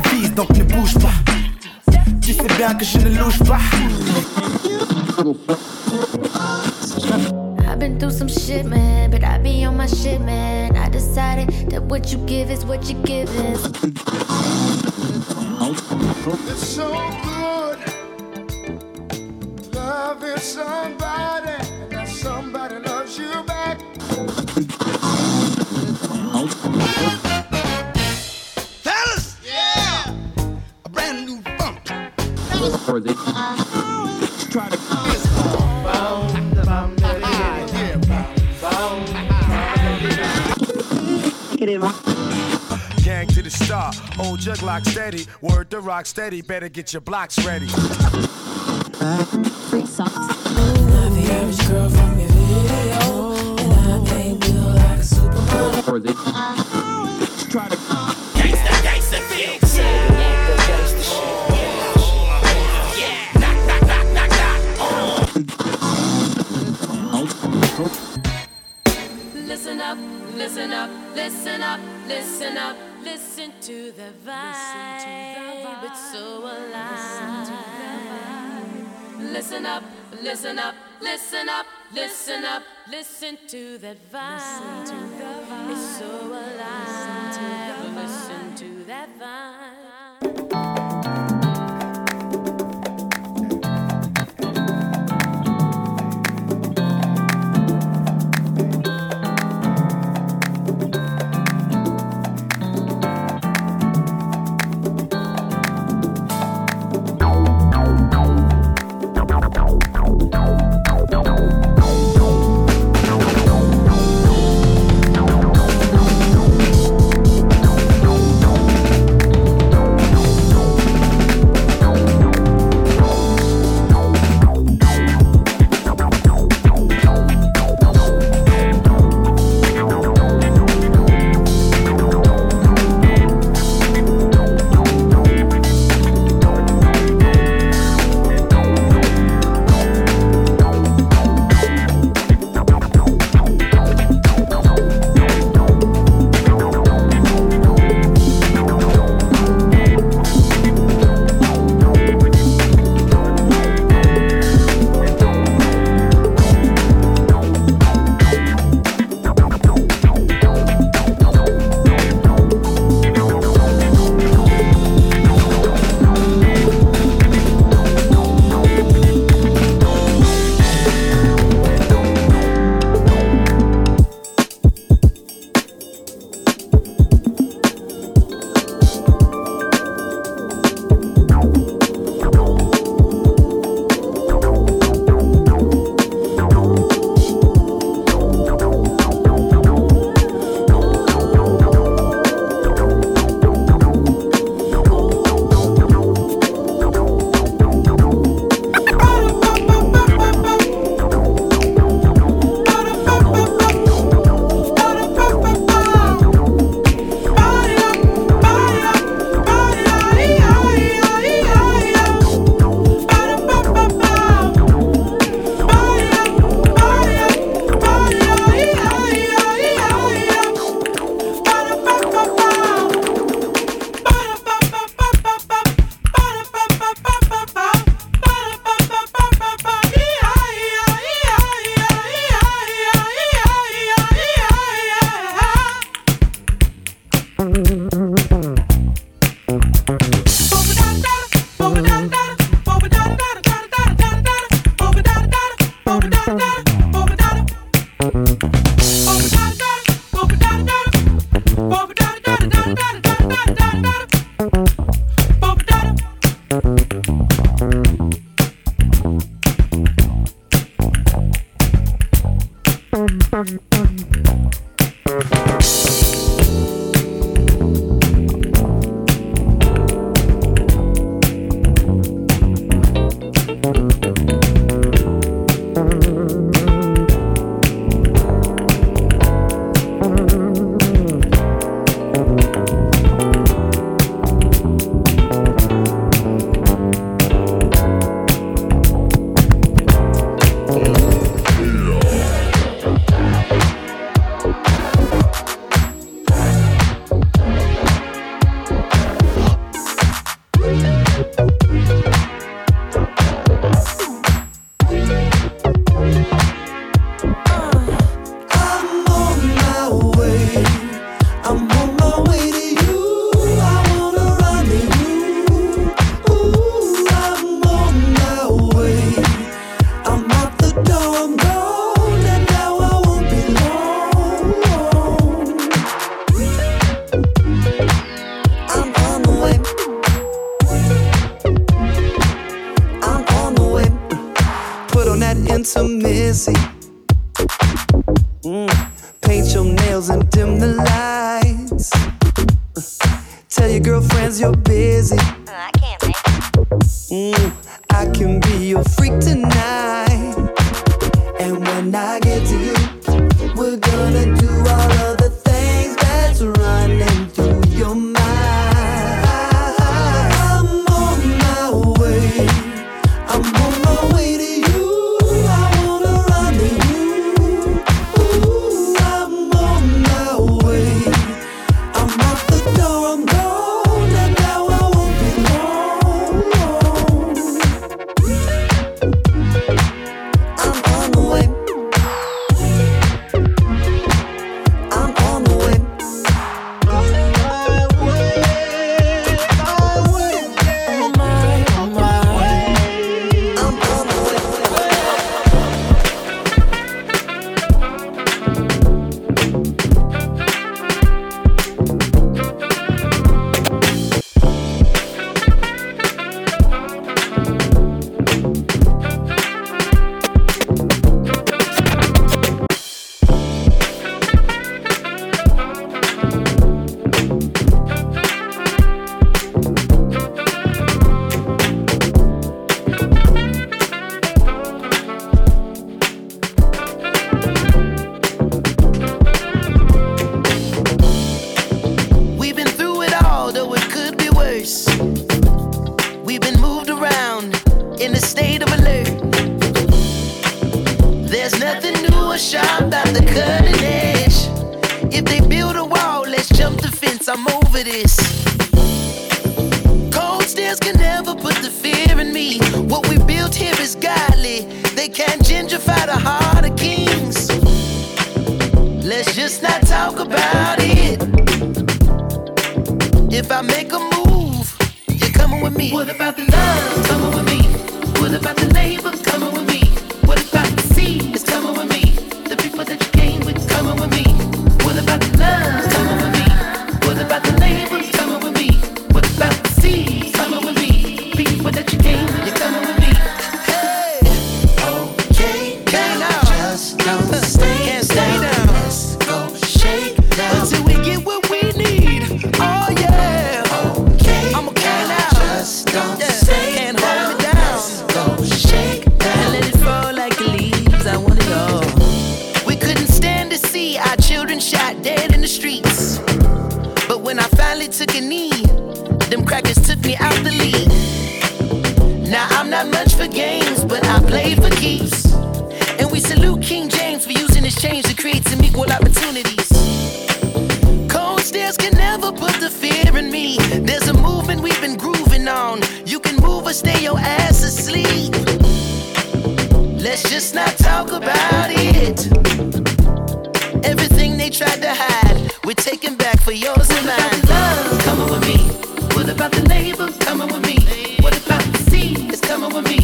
te vise, donc ne bouge pas. Tu sais bien que je ne louche pas. I've been through some shit, man, but I be on my shit, man. I decided that what you give is what you give is. It's so good loving somebody, Oh, old jug lock steady. Word to rock steady, better get your blocks ready. Try to case the average girl from your video. And I pay gangsta feature. Yeah, knock knock knock knock knock Listen up, listen up, listen up, listen up, listen to the vibe. It's so alive. Listen up, listen up, listen up, listen up, listen to that vibe. It's so alive. Listen to that vibe.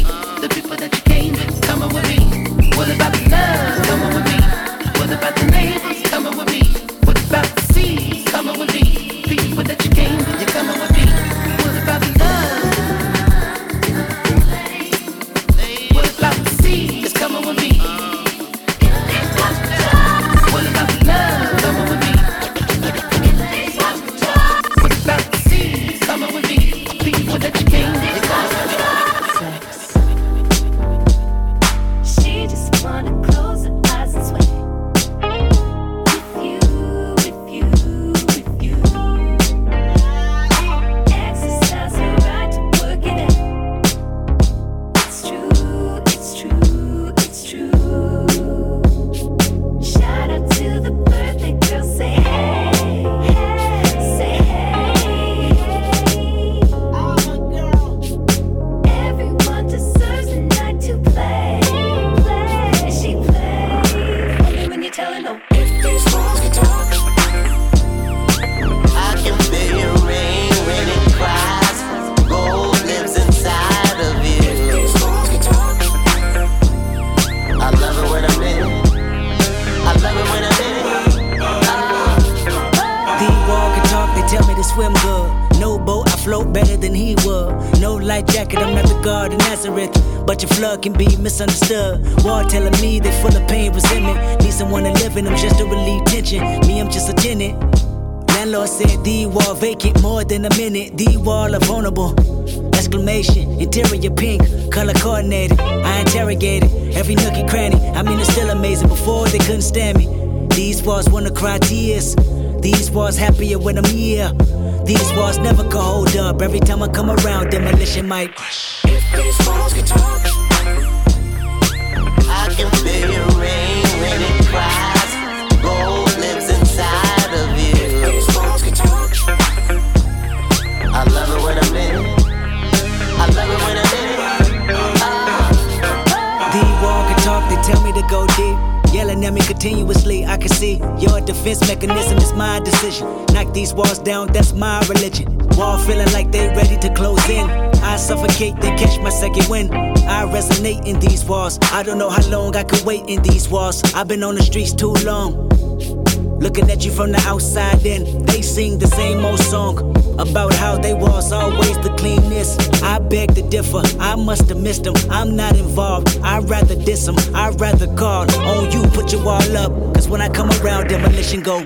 The people that you came with, coming with me. What about the Interior pink, color coordinated. I interrogated every nook and cranny. I mean, it's still amazing. Before they couldn't stand me. These walls wanna cry tears. These walls happier when I'm here. These walls never can hold up. Every time I come around, demolition might. If these walls could talk, can see your defense mechanism is my decision. Knock these walls down, that's my religion. Wall feeling like they ready to close in. I suffocate, they catch my second wind. I resonate in these walls. I don't know how long I could wait in these walls. I've been on the streets too long. Looking at you from the outside in, they sing the same old song about how they was always the cleanest. I beg to differ, I must have missed them. I'm not involved, I'd rather diss them. I'd rather call on you, put your wall up. Cause when I come around, demolition go.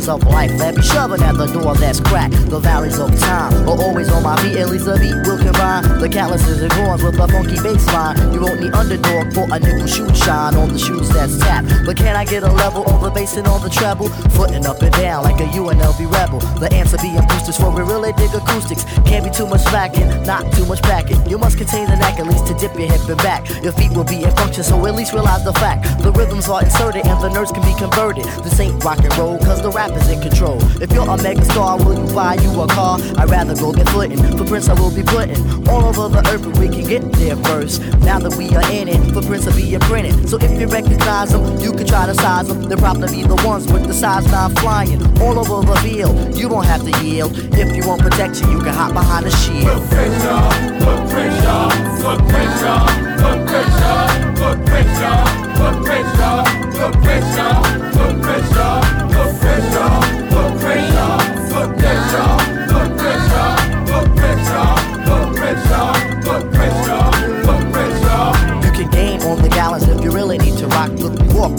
Virgins of life that be shoving at the door that's cracked. The valleys of time are always on my feet, at least a beat will combine. The calluses and horns with a funky bass line. You won't need underdog for a nickel shoe shine on the shoes that's tapped. But can I get a level on the bass and on the treble? Footing up and down like a UNLV rebel. The answer being boosters for we really dig acoustics. Can't be too much slacking, not too much packing. You must contain the knack at least to dip your hip and back. Your feet will be in function, so at least realize the fact. The rhythms are inserted and the nerves can be converted. This ain't rock and roll, cause the rap is in control. If you're a mega star, will you buy you a car? I'd rather go get footing. Footprints I will be putting all over the earth, but we can get there first. Now that we are in it, footprints Prince, I'll be printed. So if you recognize them, you can try to size them. They're probably be the ones with the size 9 flying all over the field. You don't have to yield. If you want protection, you can hop behind a shield. Footprints, You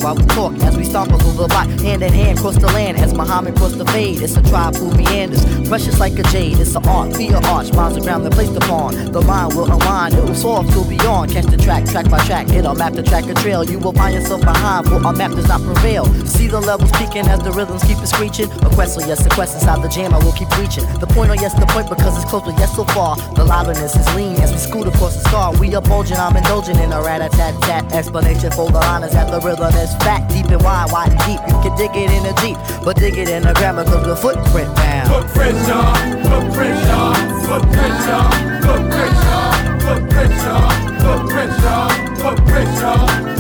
while we talk stomp the block. Hand in hand, cross the land as Muhammad crossed the fade. It's a tribe who meanders, precious like a jade. It's an art, an arch, miles of ground that placed upon. The mind will unwind, it will soar till beyond. Catch the track, track by track, a map the track a trail. You will find yourself behind, for our map does not prevail. See the levels peaking as the rhythms keep it screeching. A quest, so yes, the quest inside the jam, I will keep reaching. The point, oh yes, the point because it's close, but yes, so far. The liveliness is lean as we scoot across the star. We are bulging, I'm indulging in a rat a tat tat. Explanation for the line is that the rhythm is fat, deep and wide, wide and deep. You can dig it in a deep, but dig it in a grammar cause the footprint down. Footprint, y'all. Footprint, y'all. Footprint, y'all. Footprint, y'all. Footprint, y'all. Footprint, y'all. Footprint, y'all.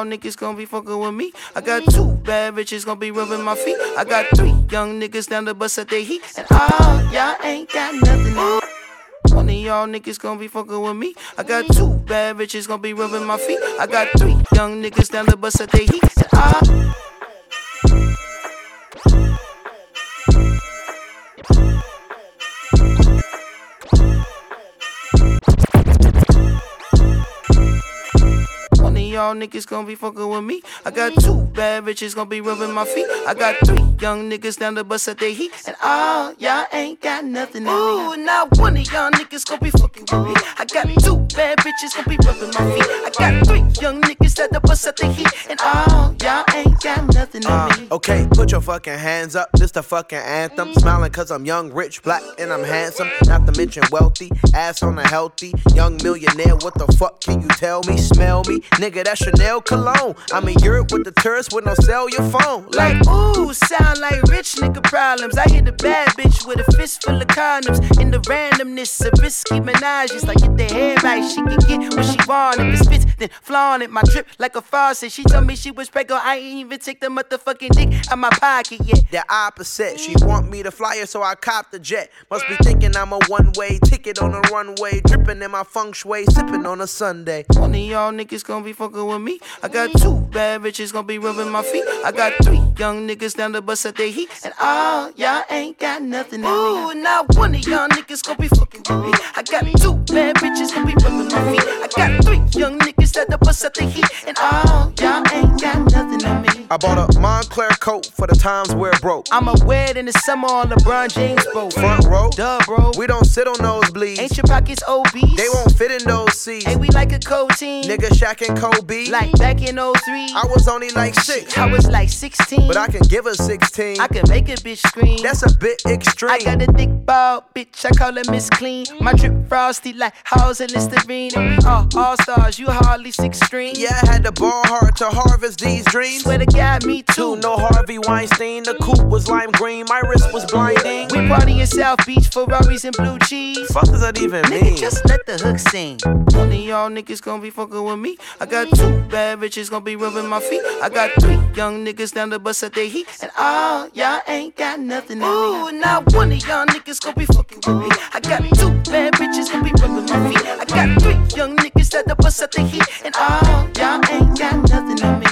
Y'all niggas gonna be fucking with me. I got two bad bitches gonna be rubbing my feet. I got three young niggas down the bus at their heat. And all y'all ain't got nothing on. One of y'all niggas gonna be fucking with me. I got two bad bitches gonna be rubbing my feet. I got three young niggas down the bus at their heat. And all y'all niggas gonna be fucking with me. I got two bad bitches gonna be rubbing my feet. I got three young niggas down the bus at their heat. And all y'all ain't got nothing on me. Ooh, not one of y'all niggas gonna be fucking with me. I got two bad bitches gonna be rubbing my feet. I got three young niggas at the bus at the heat. And all y'all ain't got nothing on me. Uh, okay, put your fucking hands up. This the fucking anthem. Smiling cause I'm young, rich, black, and I'm handsome. Not to mention wealthy, ass on a healthy. Young millionaire, what the fuck can you tell me? Smell me? Nigga, that's Chanel cologne. I'm in Europe with the tourists with no your phone. Like, ooh, sound like rich nigga problems. I hit a bad bitch with a fist full of condoms. In the randomness of risky menages. Like, get the hair right, she can get what she want. If it spits, then flaunt it. My drip like a faucet. She told me she was pregnant. I ain't even take the motherfucking dick out my pocket yet. The opposite, she want me to fly her, so I cop the jet. Must be thinking I'm a one way ticket on a runway. Dripping in my feng shui, sipping on a Sunday. One of y'all niggas gonna be fucking with me. I got two bad bitches gonna be rubbing my feet. I got three young niggas down the bus at their heat. And all y'all ain't got nothing on me. Ooh, not one of y'all niggas gonna be fucking with me. I got two bad bitches gonna be rubbing my feet. I got three young niggas at the bus at the heat. And all y'all ain't got nothing on me. I bought a Moncler coat for the times where it broke. I'ma wear it in the summer on LeBron James boat. Front row, Duh, bro. we don't sit on nosebleeds. Ain't your pockets obese? They won't fit in those seats. Ain't we like a cold team? Nigga Shaq and Kobe. Like back in 03. I was only like six, I was like 16. but I can give her 16. I can make a bitch scream. That's a bit extreme. I got a thick ball, bitch. I call her Miss Clean. My drip frosty like Halls and Listerine. We all stars. You hardly six string. yeah, I had to ball hard to harvest these dreams. Swear to God, me too. No Harvey Weinstein. The coupe was lime green. My wrist was blinding. We party in South Beach, Ferraris and blue cheese. Fuck does that even Nigga, mean? just let the hook sing. One of y'all niggas gonna be fucking with me. I got two bad bitches gonna be rubbing my feet. I got three young niggas down the bus at their heat. And all y'all ain't got nothing on me. Ooh, not one of y'all niggas gonna be fucking with me. I got two bad bitches gonna be rubbing my feet. I got three young niggas down the bus at their heat. And all y'all ain't got nothing on me.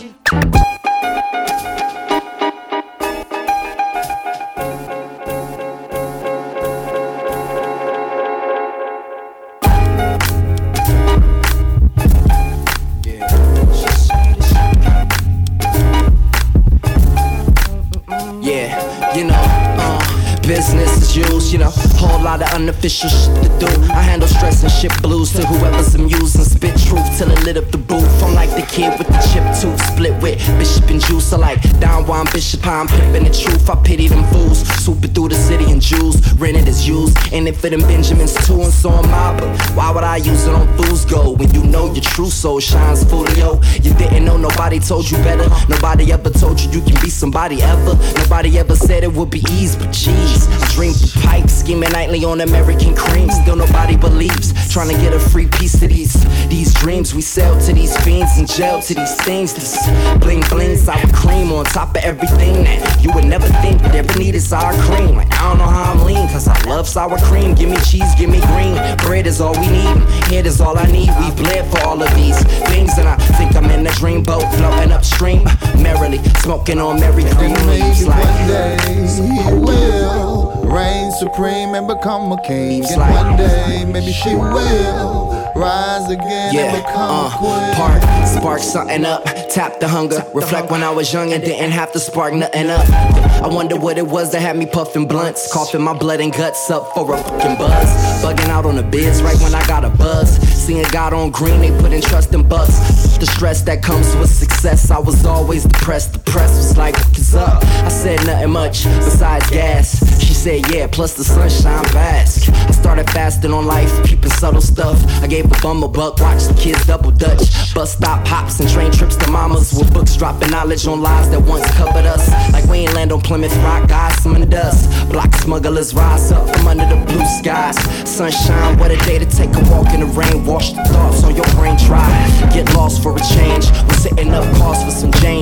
Business as usual, you know, whole lot of unofficial shit to do. I handle stress and shit blues to whoever's amused and spit truth till it lit up the booth. I'm like the kid with the chip tooth, split with Bishop and Juice. I like Don Juan Bishop, I'm pimping the truth. I pity them fools, swooping through the city in jewels, rented as used. And it for them Benjamins too, and so am I. But why would I use it on fools go when you know your true soul shines full folio? You didn't know nobody told you better. Nobody ever told you you can be somebody ever. Nobody ever said it would be easy, but jeez, I dream for pipes, scheming nightly on American cream. Still nobody believes. Trying to get a free piece of these these dreams we sell to these fiends in jail to these things. This bling bling sour cream on top of everything that you would never think would ever need is sour cream. Like I don't know how I'm lean, cause I love sour cream. Give me cheese, give me green. Bread is all we need. Head is all I need. We bled for all of these things, and I think I'm in a dream dreamboat floating upstream, merrily smoking on Mary Green leaves. Maybe Like one day will reign supreme and become a king. And like- one day maybe she will rise again and Yeah, become uh, a queen. park, spark something up, tap the hunger, reflect when I was young and didn't have to spark nothing up. I wonder what it was that had me puffing blunts, coughing my blood and guts up for a fucking buzz, bugging out on the biz right when I got a buzz. Seeing God on green, they put in trust in bucks. The stress that comes with success, I was always depressed. The press was like, what's up? I said nothing much besides gas said yeah, plus the sunshine bask. I started fasting on life, keeping subtle stuff. I gave a bum a buck, watched the kids double dutch. Bus stop hops and train trips to mamas with books dropping knowledge on lies that once covered us. Like we ain't land on Plymouth Rock, God in the dust. Black smugglers rise up from under the blue skies. Sunshine, what a day to take a walk in the rain. Wash the thoughts on your brain dry. Get lost for a change. We're sitting up, cause for some change.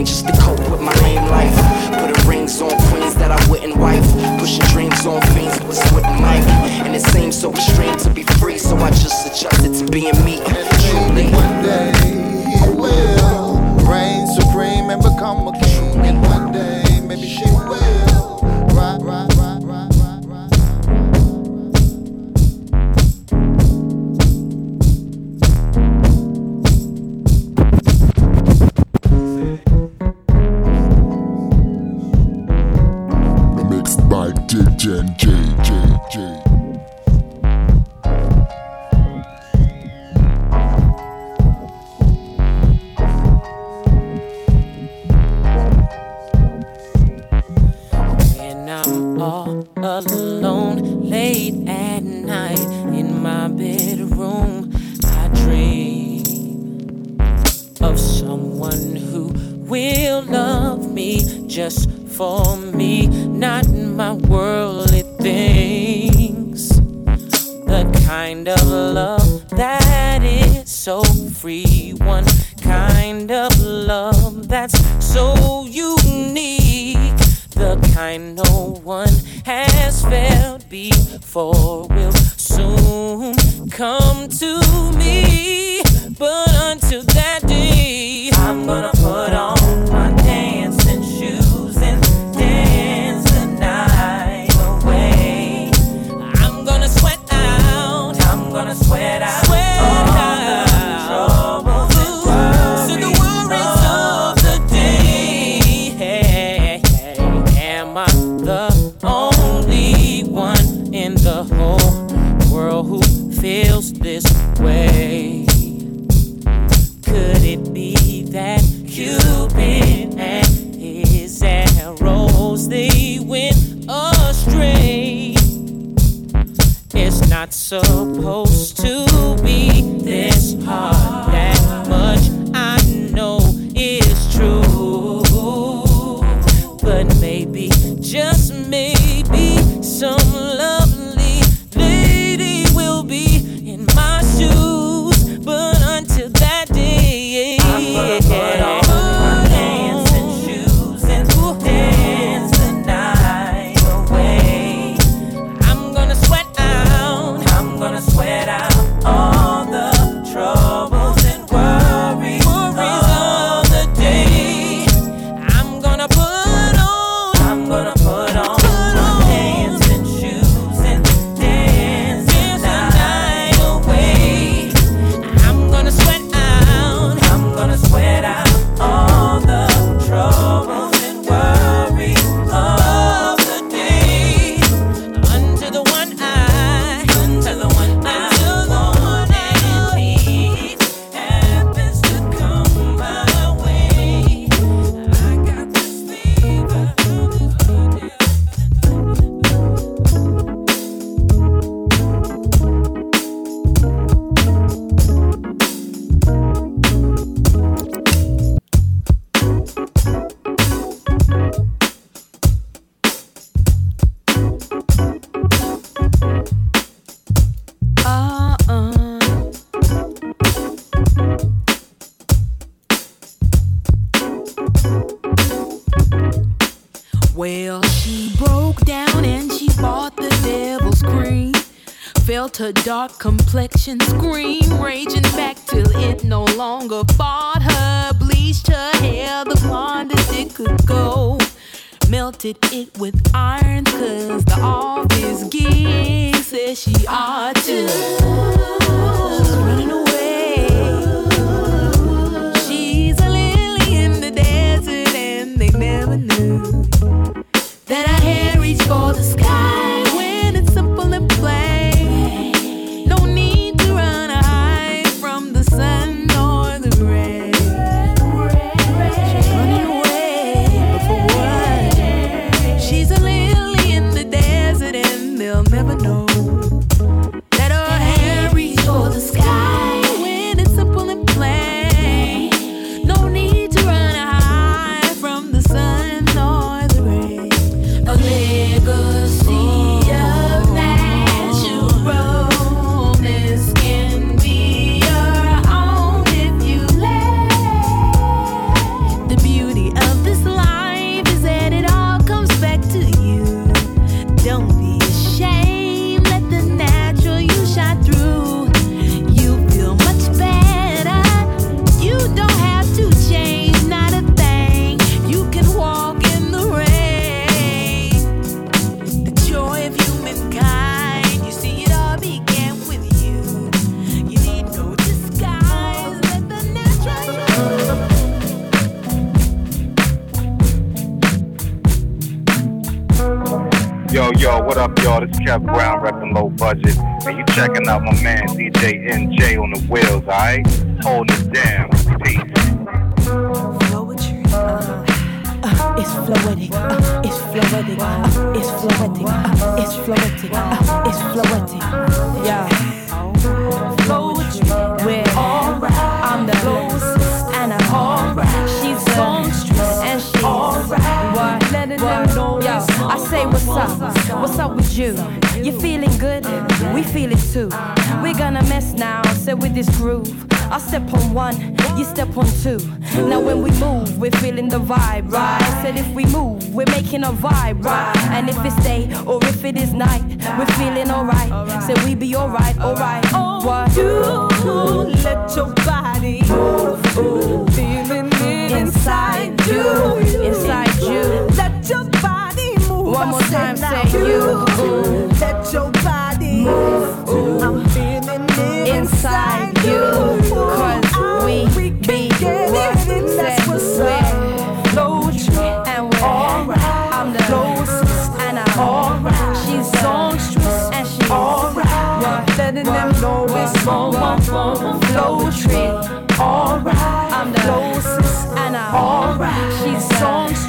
You? You're feeling good? We feel it too. We're gonna mess now, so with this groove. I step on one, you step on two. Now when we move, we're feeling the vibe, right? Said if we move, we're making a vibe, right? And if it's day or if it is night, we're feeling alright. Said we be alright, alright. Oh, what? You let your body move, feeling it inside you, inside you. Let your body. One more time, say you. Let your body move. I'm feeling it inside you. Cause we be what said we're flow and we're alright. I'm the Floacist and I'm alright. She's songstress and she's alright. Letting them know it's flow flow tree. Alright. I'm the Floacist and I'm alright. She's songstress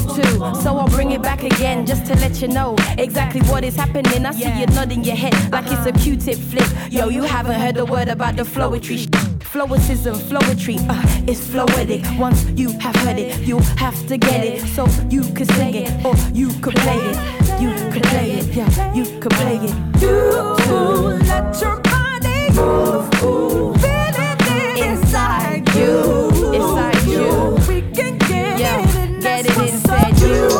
verse two, so I'll bring it back again just to let you know exactly what is happening. I see you nodding your head like it's a Q-tip flip. Yo, you haven't heard a word about the Floetry. Flowicism, Floetry, uh, it's floetic. Once you have heard it, you have to get it. So you can sing it, or you could play it. You could play it, yeah, you could play it. You let your body move, feel it inside you, you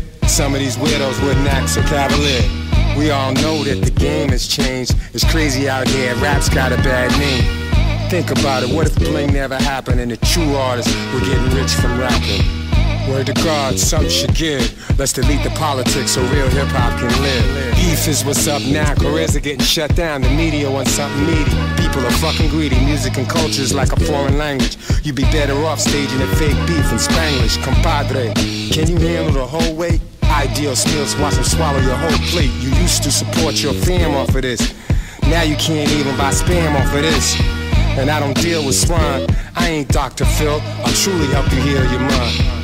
here, some of these weirdos wouldn't act so cavalier. We all know that the game has changed. It's crazy out here, rap's got a bad name. Think about it, what if bling never happened and the true artists were getting rich from rapping? Word to God, something should give. Let's delete the politics so real hip hop can live. Beef is what's up now, careers are getting shut down. The media wants something meaty. People are fucking greedy. Music and culture is like a foreign language. You'd be better off staging a fake beef in Spanglish. Compadre, can you handle the whole weight? Ideal skills, watch them swallow your whole plate. You used to support your fam off of this. Now you can't even buy spam off of this. And I don't deal with swine. I ain't Dr. Phil. I'll truly help you heal your mind.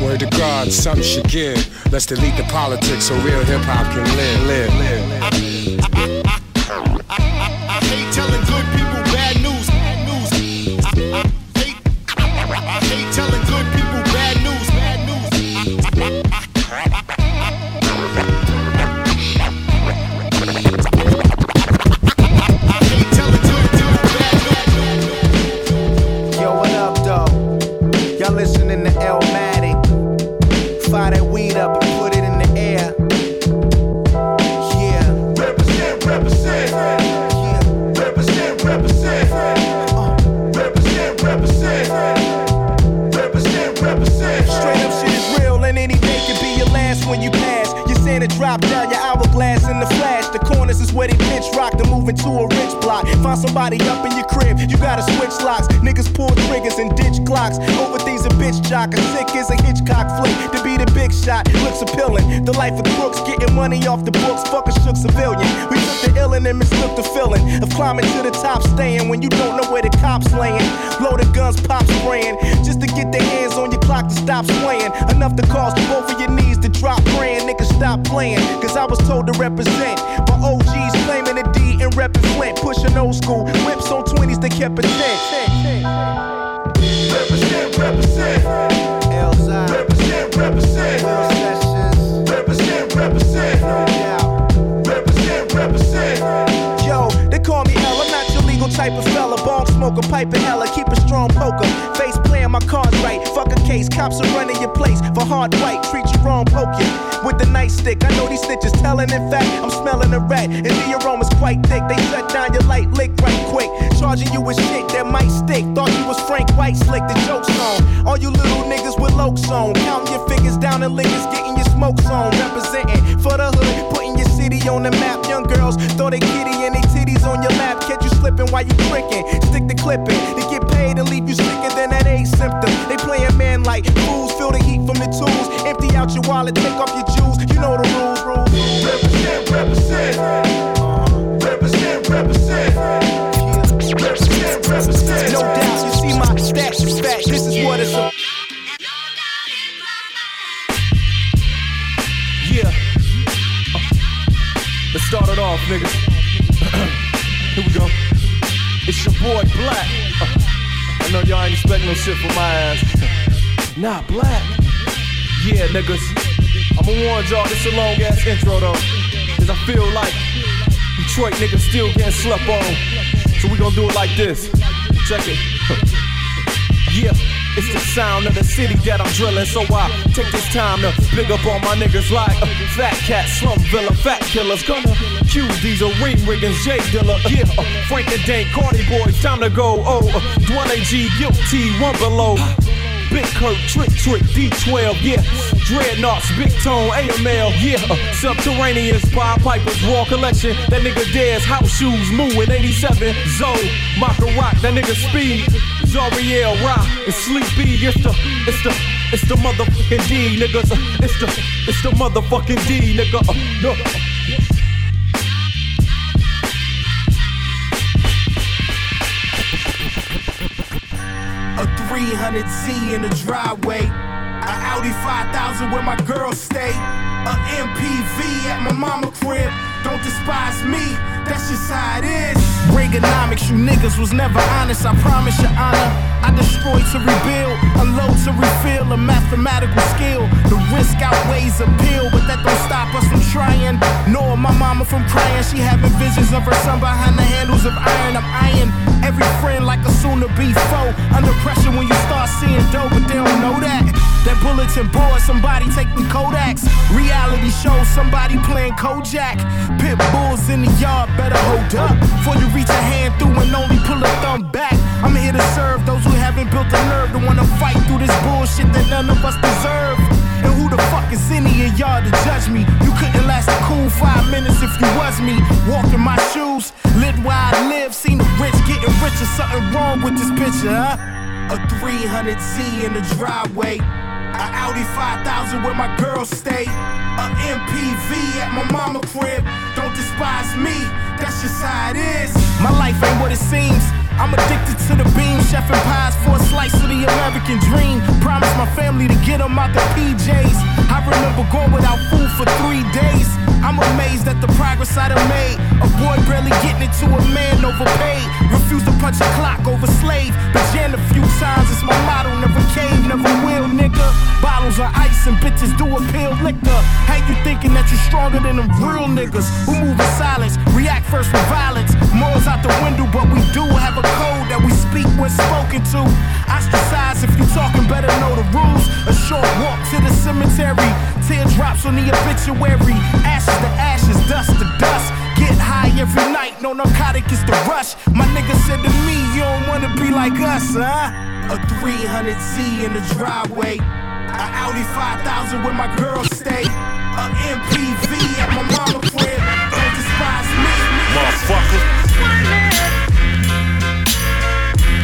Word to God, something should give. Let's delete the politics so real hip hop can live, live, live. I to a rich block. Find somebody up in your crib, you gotta switch locks. Niggas pull triggers and ditch clocks. Over things a bitch jock. A sick is a Hitchcock flick. To be the big shot looks appealing. The life of crooks, getting money off the books. Fuck a shook civilian. We took the illin' and mistook the feeling of climbing to the top, staying when you don't know where the cops laying. Loaded guns, pop spraying, just to get their hands on your clock to stop swaying. Enough to cause both of your knees to drop praying. Niggas stop playing, cause I was told to represent. By OGs Flint, pushing old school whips on 20s that kept a 10. Represent, represent. Elzhi. Represent, represent. Sessions. Represent, represent. No doubt. Represent, represent. Yo, they call me L. I'm not your legal type of fella. Bong smoker, pipe and hella, keep a strong poker. Face my cards right. Fuck a case, cops are running your place for hard white. Treat you wrong, poke you with the nightstick. I know these stitches telling. In fact, I'm smelling a rat, and the aroma's quite thick. They shut down your light lick right quick, charging you with shit that might stick. Thought you was Frank White, slick the joke's on. All you little niggas with lokes on, counting your figures down and liquors, getting your smokes on, representing for the hood, putting your city on the map. Young girls throw they kitty and they titties on your lap. Catch you slipping while you tricking. Stick the clipping. They get paid and leave you sicker than that AIDS symptom. They playing man like fools. Feel the heat from the tools. Empty out your wallet, take off your jewels. You know the rules, rules. Represent, represent. Represent, represent. Represent, represent. No doubt, you see my stats is fat. This is what it's about. Yeah. Uh, let's start it off, niggas. Here we go. It's your boy Black. I know y'all ain't expecting no shit from my ass. not black. Yeah, niggas. I'ma warn y'all, this a long ass intro though. Cause I feel like Detroit niggas still getting slept on. So we gonna do it like this. Check it. yeah. It's the sound of the city that I'm drilling, so I take this time to big up all my niggas like uh, Fat Cat, Slum Village, Fat Killers. Gonna cue these are ring riggins, J Dilla, yeah, uh, Frank-N-Dank, Cardi Boys, time to go. Oh, uh, Dwayne G, guilty, One Be Lo. Big Kurt, Trick Trick, D12, yeah. Dreadnoughts, Big Tone, AML, yeah. Uh, Subterraneans, Pied Pipers, Raw Collection. That nigga Dez, House Shoes, Moo in 87. Zoe, Maka Rock, that nigga Speed. Zariel, Rock, and Sleepy. It's the, it's the, it's the motherfucking D, niggas. Uh, it's the, it's the motherfucking D, nigga. Uh, no. A 300Z in the driveway. A Audi 5000 where my girls stay. A MPV at my mama crib. Don't despise me, that's just how it is. Reaganomics, you niggas was never honest, I promise your honor. I destroy to rebuild, unload to refill, a mathematical skill. The risk outweighs appeal, but that don't stop us from trying. Nor my mama from crying, she having visions of her son behind the handles of iron. I'm eyeing every friend like a soon to be foe. Under pressure when you start seeing dough, but they don't know that. That bulletin board, somebody taking Kodaks. Reality show, somebody playing Kojak. Pit bulls in the yard, better hold up. Before you reach a hand through and only pull a thumb back. I'm here to serve those who haven't built the nerve to wanna fight through this bullshit that none of us deserve. The fuck is any of y'all to judge me? You couldn't last a cool five minutes if you was me. Walk in my shoes, lived where I live, seen the rich getting richer. Something wrong with this picture, huh? A 300Z in the driveway. A Audi 5000 where my girl stay. A MPV at my mama crib. Don't despise me, that's just how it is. My life ain't what it seems. I'm addicted to the beam, chef and pies for a slice of the American dream. Promise my family to get them out the PJs. I remember going without food for three days. I'm amazed at the progress I done made. A boy barely getting it to a man overpaid. Refuse to punch a clock over slave. But jammed a few times, it's my motto. Never cave, never will, nigga. Bottles of ice and bitches do a appeal liquor. How you thinking that you're stronger than them real niggas who move in silence, react first with violence? Morals out the window, but we do have a code that we speak when spoken to. Ostracized if you talking, better know the rules. A short walk to the cemetery, teardrops on the obituary, ashes to ashes, dust to dust. Get high every night, no narcotic is the rush. My nigga said to me, you don't wanna be like us, huh? A 300Z in the driveway. A Audi 5000 where my girls stay. A MPV at my mama crib. Motherfucker.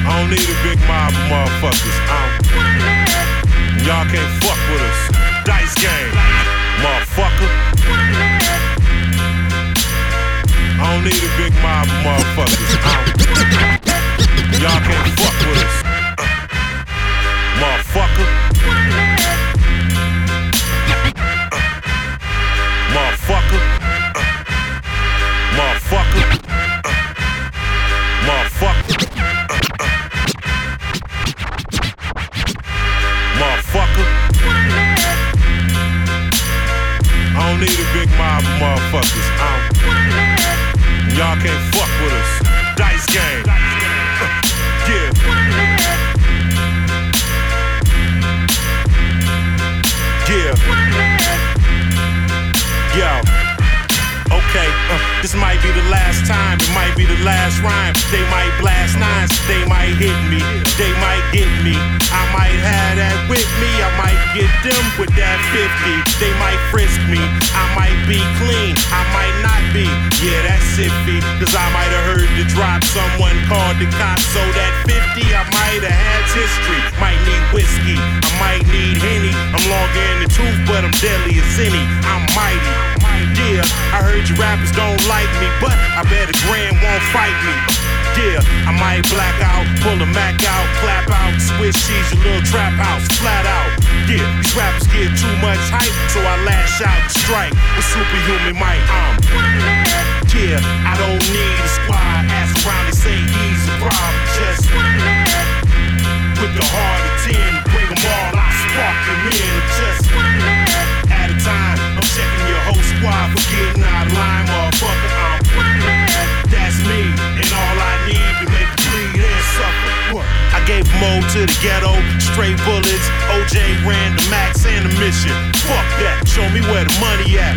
I don't need a big mob of motherfuckers. Y'all can't fuck with us. Dice game, motherfucker. I don't need a big mob of motherfuckers. Y'all can't fuck with us. Uh, motherfucker. Uh, motherfucker. Motherfucker. Motherfuckers. Um, y'all can't fuck with us. Dice game. Okay, uh, this might be the last time, it might be the last rhyme. They might blast nines, they might hit me, they might get me. I might have that with me, I might get them with that 50. They might frisk me, I might be clean, I might not be. Yeah, that's iffy, cause I might have heard the drop. Someone called the cops, so that 50 I might have had history. Might need whiskey, I might need Henny. I'm longer in the tooth, but I'm deadly as any. I'm mighty. Yeah, I heard you rappers don't like me, but I bet a grand won't fight me. Yeah, I might black out, pull a Mac out, clap out, switch cheese, your little trap house, flat out. Yeah, these rappers get too much hype, so I lash out and strike with superhuman might. Um, yeah, I don't need a squad. Ask around, they say he's a problem. Just with the heart of 10, bring them all, I squad for getting out of line, motherfucker. I'm to the ghetto, straight bullets. OJ ran the max and the mission. Fuck that, show me where the money at.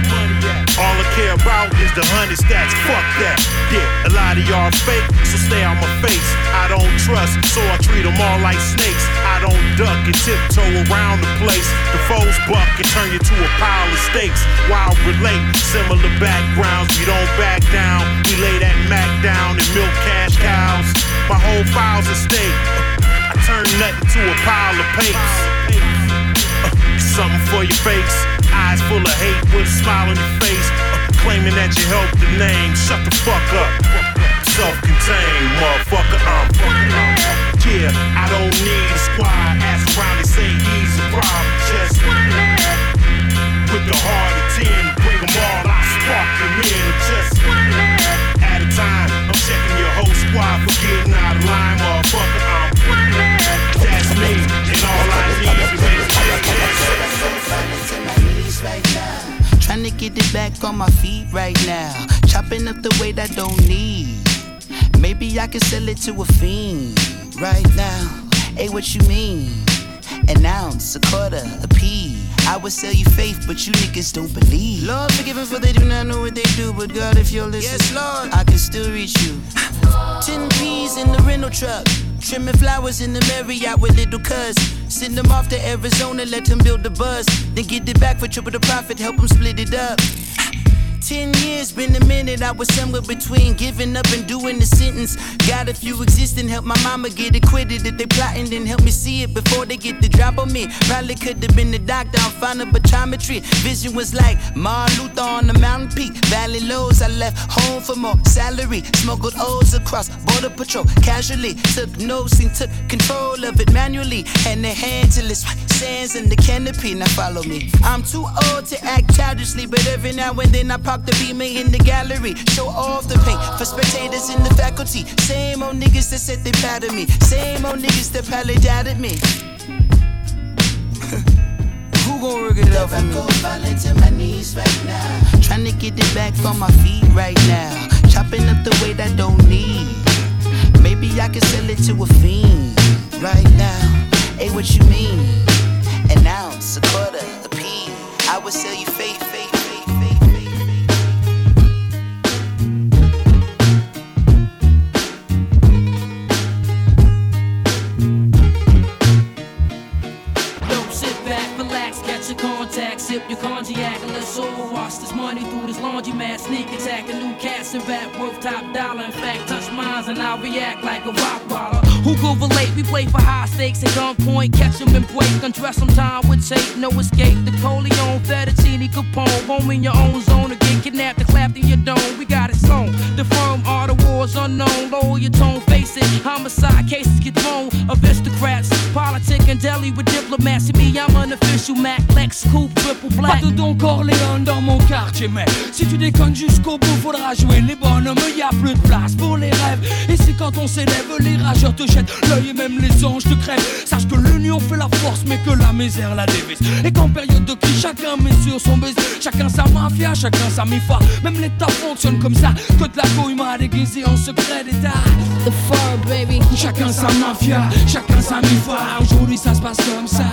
All I care about is the hundred stats. Fuck that. Yeah, a lot of y'all fake, so stay on my face. I don't trust, so I treat them all like snakes. I don't duck and tiptoe around the place. The foes buck and turn you to a pile of steaks. While relate similar backgrounds, we don't back down. We lay that Mac down and milk cash cows. My whole file's a stake. I turn nothing to a pile of papes. Uh, something for your face. Eyes full of hate with a smile on your face. Uh, claiming that you helped the name. Shut the fuck up. Self-contained, motherfucker. I'm yeah. I don't need a squad. Ask around, they say he's a problem. Just with the heart of ten, bring 'em all. I spark them in. Just whole squad for getting out of line, motherfucker. I'm that's me, and all I need is right now. Trying to get it back on my feet right now. Chopping up the weight I don't need. Maybe I can sell it to a fiend right now. Hey, what you mean? An ounce, a quarter, a pea. I would sell you faith, but you niggas don't believe. Lord, forgive them for they do not know what they do. But God, if you're listening, yes, Lord, I can still reach you. Ten peas in the rental truck. Trimming flowers in the Marriott with little cuz. Send them off to Arizona, let them build the buzz. Then get it back for triple the profit, help them split it up. Ten years, been a minute. I was somewhere between giving up and doing the sentence. Got a few existing, help my mama get acquitted. If they plotting, then help me see it before they get the drop on me. Probably could have been the doctor, I'm fine. Vision was like Martin Luther on the mountain peak. Valley lows, I left home for more salary. Smuggled O's across border patrol. Casually took notes and took control of it manually. And the hand till it's sands in the canopy. Now follow me. I'm too old to act childishly, but every now and then I pop the beamer in the gallery. Show off the paint for spectators in the faculty. Same old niggas that said they of me. Same old niggas that probably doubted me. Who gon' work it out for me? my knees right now. Trying to get it back on my feet right now. Chopping up the weight I don't need. Maybe I can sell it to a fiend right now. Hey, what you mean? An ounce, a quarter, a pea. I would sell you faith, sip your cognac, and let's all wash this money through this laundry mat. Sneak attack, a new cast and rap worth top dollar. In fact, touch mines and I'll react like a rock baller. Who go relate? We play for high stakes and gunpoint, catch 'em and break. Undress some time with tape, no escape. The Corleone, Fettuccine, Capone, home in your own zone. To get kidnapped and clapped in your dome, we got it sewn. The firm the wars unknown. Lower your tone, face it. Homicide cases get thrown. Aristocrats, politic and deli with diplomats. Me, I'm an official Mac, Lex, Coupe, triple black. Pas de Don Corleone dans mon quartier, mais si tu déconnes jusqu'au bout, faudra jouer les bonhommes. Y a plus de place pour les rêves. Et c'est quand on s'élève, les rageurs te jettent l'œil et même les anges te crèvent. Sache que l'union fait la force, mais que la misère la dévise. Et qu'en période de crise, chacun met sur son baiser. Chacun sa mafia, chacun sa mifa. Même l'État fonctionne comme ça. Que de la couille déguisé en secret d'État. The Firm, baby. Chacun sa mafia, chacun sa mifa. Aujourd'hui ça se passe comme ça.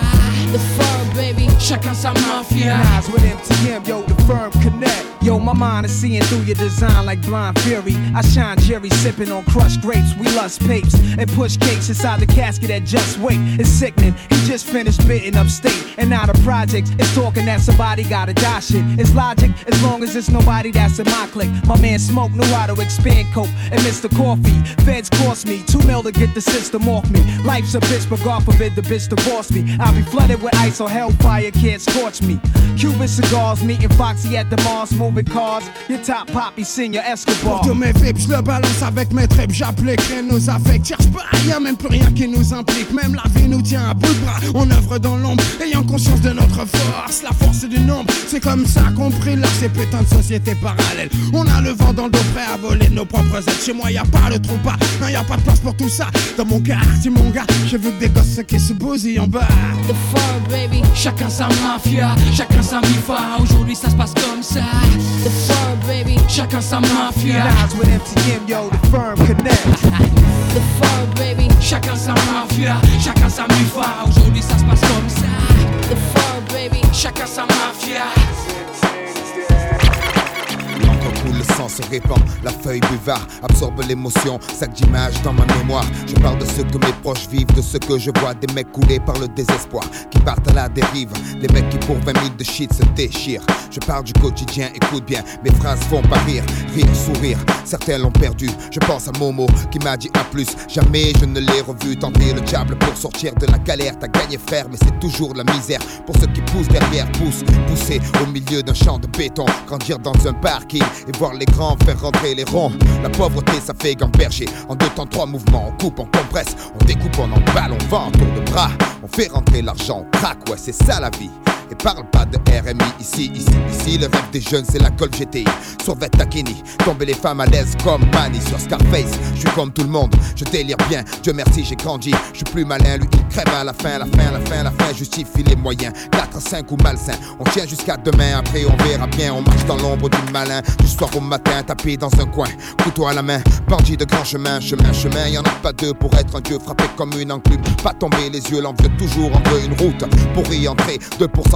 The Firm, baby. Chacun sa mafia. Nas with NTM, yo, the firm connect. Yo, my mind is seeing through your design like blind fury. I shine Jerry sipping on crushed grapes. We lust papes and push cakes inside the casket at just wait. It's sickening. He just finished bidding upstate. And now the project is talking that somebody gotta die shit. It's logic as long as it's nobody that's in my clique. My man Smoke knew how to expand coke and Mr. Coffee. Feds cost me two mil to get the system off me. Life's a bitch, but God forbid the bitch divorce me. I'll be flooded with ice or hellfire can't scorch me. Cuban cigars, meeting Foxy at the Mars, moving cars. Your top poppy, senior Escobar. Pour tous mes vips, le balance avec mes tripes, j'applique rien nous affecte. Cherche pas rien, même plus rien qui nous implique. Même la vie nous tient à bout de bras. On œuvre dans l'ombre, ayant conscience de notre force. La force du nombre, c'est comme ça qu'on brille là, ces putains de sociétés parallèles. On a le vent dans le dos, prêt à voler nos propres ailes. Chez moi, y a pas le trou pas, non, y a pas de place pour tout ça. Dans mon quartier, mon gars, j'ai vu que des gosses qui se bousillent en bas. The fur, baby? Chacun sa mafia, chacun sa mifa. Aujourd'hui ça se passe comme ça. The fur, baby? Chacun sa mafia. With MTM, yo, the firm connect. The fur, baby? Chacun sa mafia, chacun sa mufa. Aujourd'hui ça se passe comme ça. The fur, baby? Chacun sa mafia. L'encre coule, le sang se répand, la feuille buvard absorbe l'émotion, sac d'images dans ma mémoire. Je parle de ce que mes proches vivent, de ce que je vois, des mecs coulés par le désespoir, qui partent à la dérive, des mecs qui pour 20 000 de shit se déchirent. Je parle du quotidien, écoute bien, mes phrases font pas rire, rire, sourire. Certains l'ont perdu, je pense à Momo qui m'a dit à plus. Jamais je ne l'ai revu tenter le diable pour sortir de la galère. T'as gagné frère, mais c'est toujours la misère pour ceux qui poussent derrière, poussent, pousser au milieu d'un champ de béton, grandir dans un parking et voir les grands faire rentrer les ronds. La pauvreté, ça fait gamberger. En deux temps, trois mouvements, on coupe, on compresse, on découpe, on emballe, on vend en tour de bras. On fait rentrer l'argent, on craque, ouais, c'est ça la vie. Et parle pas de RMI ici, ici, ici. Le rêve des jeunes, c'est la colle GTI. Sur Takini, tomber les femmes à l'aise comme Manny sur Scarface. Je suis comme tout le monde, je délire bien. Dieu merci, j'ai grandi. Je suis plus malin, lui il crève à la fin, la fin, la fin, la fin. Justifie les moyens. 4 5 ou malsain. On tient jusqu'à demain, après on verra bien. On marche dans l'ombre du malin. Du soir au matin, tapé dans un coin. Couteau à la main, bandit de grand chemin, chemin, chemin. Y en a pas deux pour être un dieu frappé comme une enclume. Pas tomber les yeux, l'envieux toujours en veut une route. Pour y entrer, 2%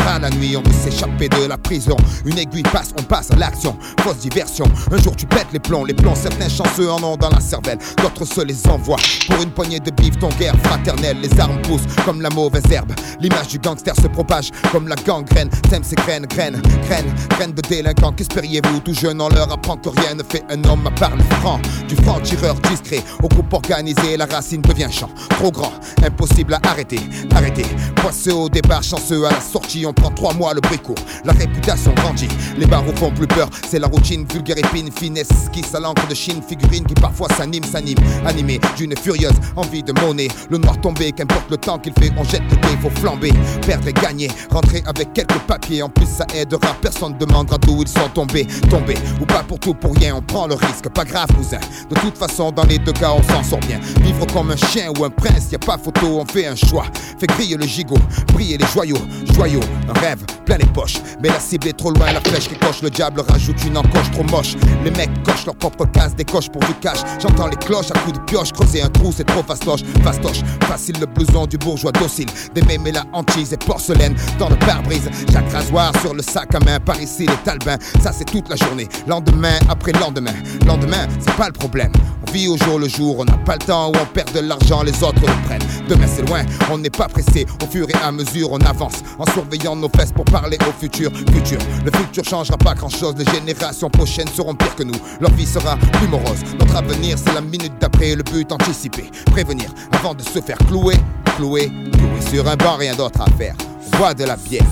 rats la nuit, on veut s'échapper de la prison. Une aiguille passe, on passe à l'action. Fausse diversion. Un jour tu pètes les plombs, les plombs. Certains chanceux en ont dans la cervelle, d'autres se les envoient. Pour une poignée de bif, ton guerre fraternelle. Les armes poussent comme la mauvaise herbe. L'image du gangster se propage comme la gangrène. Sème ses graines, graines, graines, graines de délinquants. Qu'espériez-vous Tout jeune, on leur apprend que rien ne fait un homme à part le franc. Du franc tireur discret au groupe organisé, la racine devient champ. Trop grand, impossible à arrêter, arrêter. Poisseux au départ, chanceux à la sortie, on prend trois mois le bruit court. La réputation grandit, les barreaux font plus peur. C'est la routine, vulgaire épine, finesse, qui à l'encre de Chine, figurine qui parfois s'anime, s'anime. Animé d'une furieuse envie de monnaie. Le noir tombé, qu'importe le temps qu'il fait, on jette le dé, faut flamber. Perdre et gagner, rentrer avec quelques papiers. En plus, ça aidera, personne demandera d'où ils sont tombés. Tombés, ou pas pour tout, pour rien, on prend le risque. Pas grave, cousin. De toute façon, dans les deux cas, on s'en sort bien. Vivre comme un chien ou un prince, y a pas photo, on fait un choix. Fait griller le gigot, briller les joyaux, joyaux, un rêve plein les poches. Mais la cible est trop loin, la flèche qui coche, le diable rajoute une encoche trop moche. Les mecs cochent leur propre case, décochent pour du cash. J'entends les cloches à coups de pioche, creuser un trou, c'est trop fastoche. Fastoche, facile le blouson du bourgeois docile. Des mémés la hantise et porcelaine dans le pare-brise. Rasoir sur le sac à main, par ici les talbins. Ça c'est toute la journée, lendemain après lendemain. Lendemain, c'est pas le problème. On vit au jour le jour, on n'a pas le temps où on perd de l'argent, les autres le prennent. Demain c'est loin, on n'est pas pressé. Au fur et à mesure, on avance en surveillant nos fesses pour parler au futur. Futur, le futur changera pas grand chose. Les générations prochaines seront pires que nous. Leur vie sera plus morose. Notre avenir, c'est la minute d'après. Le but anticipé, prévenir avant de se faire clouer, clouer, clouer sur un banc, rien d'autre à faire. On boit de la bière.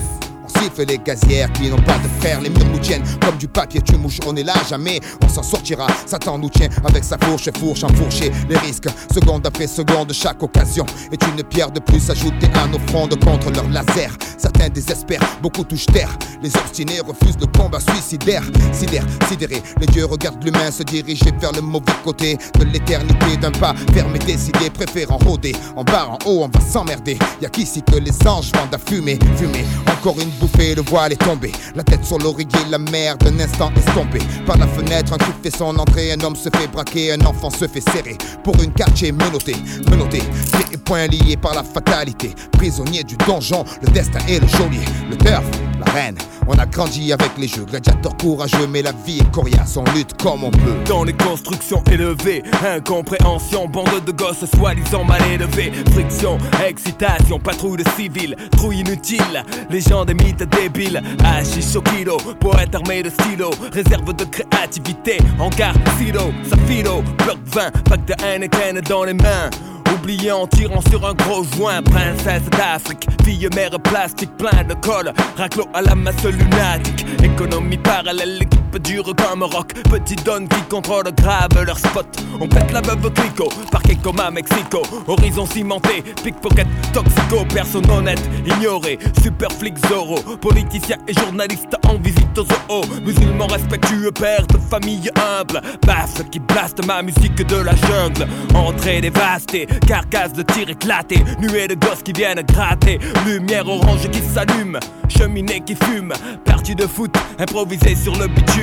Les gazières qui n'ont pas de frères, les murs nous tiennent comme du papier, tu mouches, on est là, jamais on s'en sortira. Satan nous tient avec sa fourche fourche enfourchée. Les risques, seconde après seconde, chaque occasion est une pierre de plus ajoutée à nos frondes contre leur laser. Certains désespèrent, beaucoup touchent terre. Les obstinés refusent le combat suicidaire. Sidère, sidéré, les dieux regardent l'humain se diriger vers le mauvais côté de l'éternité d'un pas fermé, décidé, préférant rôder. En bas, en haut, on va s'emmerder. Y'a qu'ici que les anges vendent à fumer, fumer. Encore une le voile est tombé. La tête sur l'oreiller, la mer d'un instant estompée. Par la fenêtre, un cri fait son entrée. Un homme se fait braquer, un enfant se fait serrer. Pour une quartier menotté, menotté. Pieds et poings liés par la fatalité. Prisonnier du donjon, le destin est le geôlier. Le turf, On a grandi avec les jeux, gladiateurs courageux, mais la vie est coriace, on lutte comme on peut. Dans les constructions élevées, incompréhension, bande de gosses soi-disant mal élevés, friction, excitation, patrouille de civils, trou inutile, les gens des mythes débiles, hachiche au kilo, poète armé de stylo, réserve de créativité, hangar, silo, safilo, bloc 20, pack de Heineken dans les mains. Oublié en tirant sur un gros joint, princesse d'Afrique, fille mère plastique, plein de colle, raclo à la masse lunatique, économie parallèle, l'équipe type dur comme rock. Petit donne qui contrôle grave leur spot. On pète la veuve clico, parquet comme à Mexico. Horizon cimenté, pickpocket, toxico, personne honnête, ignoré. Super flic Zoro, politicien et journaliste en visite aux zoo. Musulman respectueux, père de famille humble. Basse qui blaste ma musique de la jungle. Entrée dévastée, carcasse de tir éclaté. Nuée de gosses qui viennent gratter. Lumière orange qui s'allume, cheminée qui fume. Partie de foot, improvisé sur le bitume.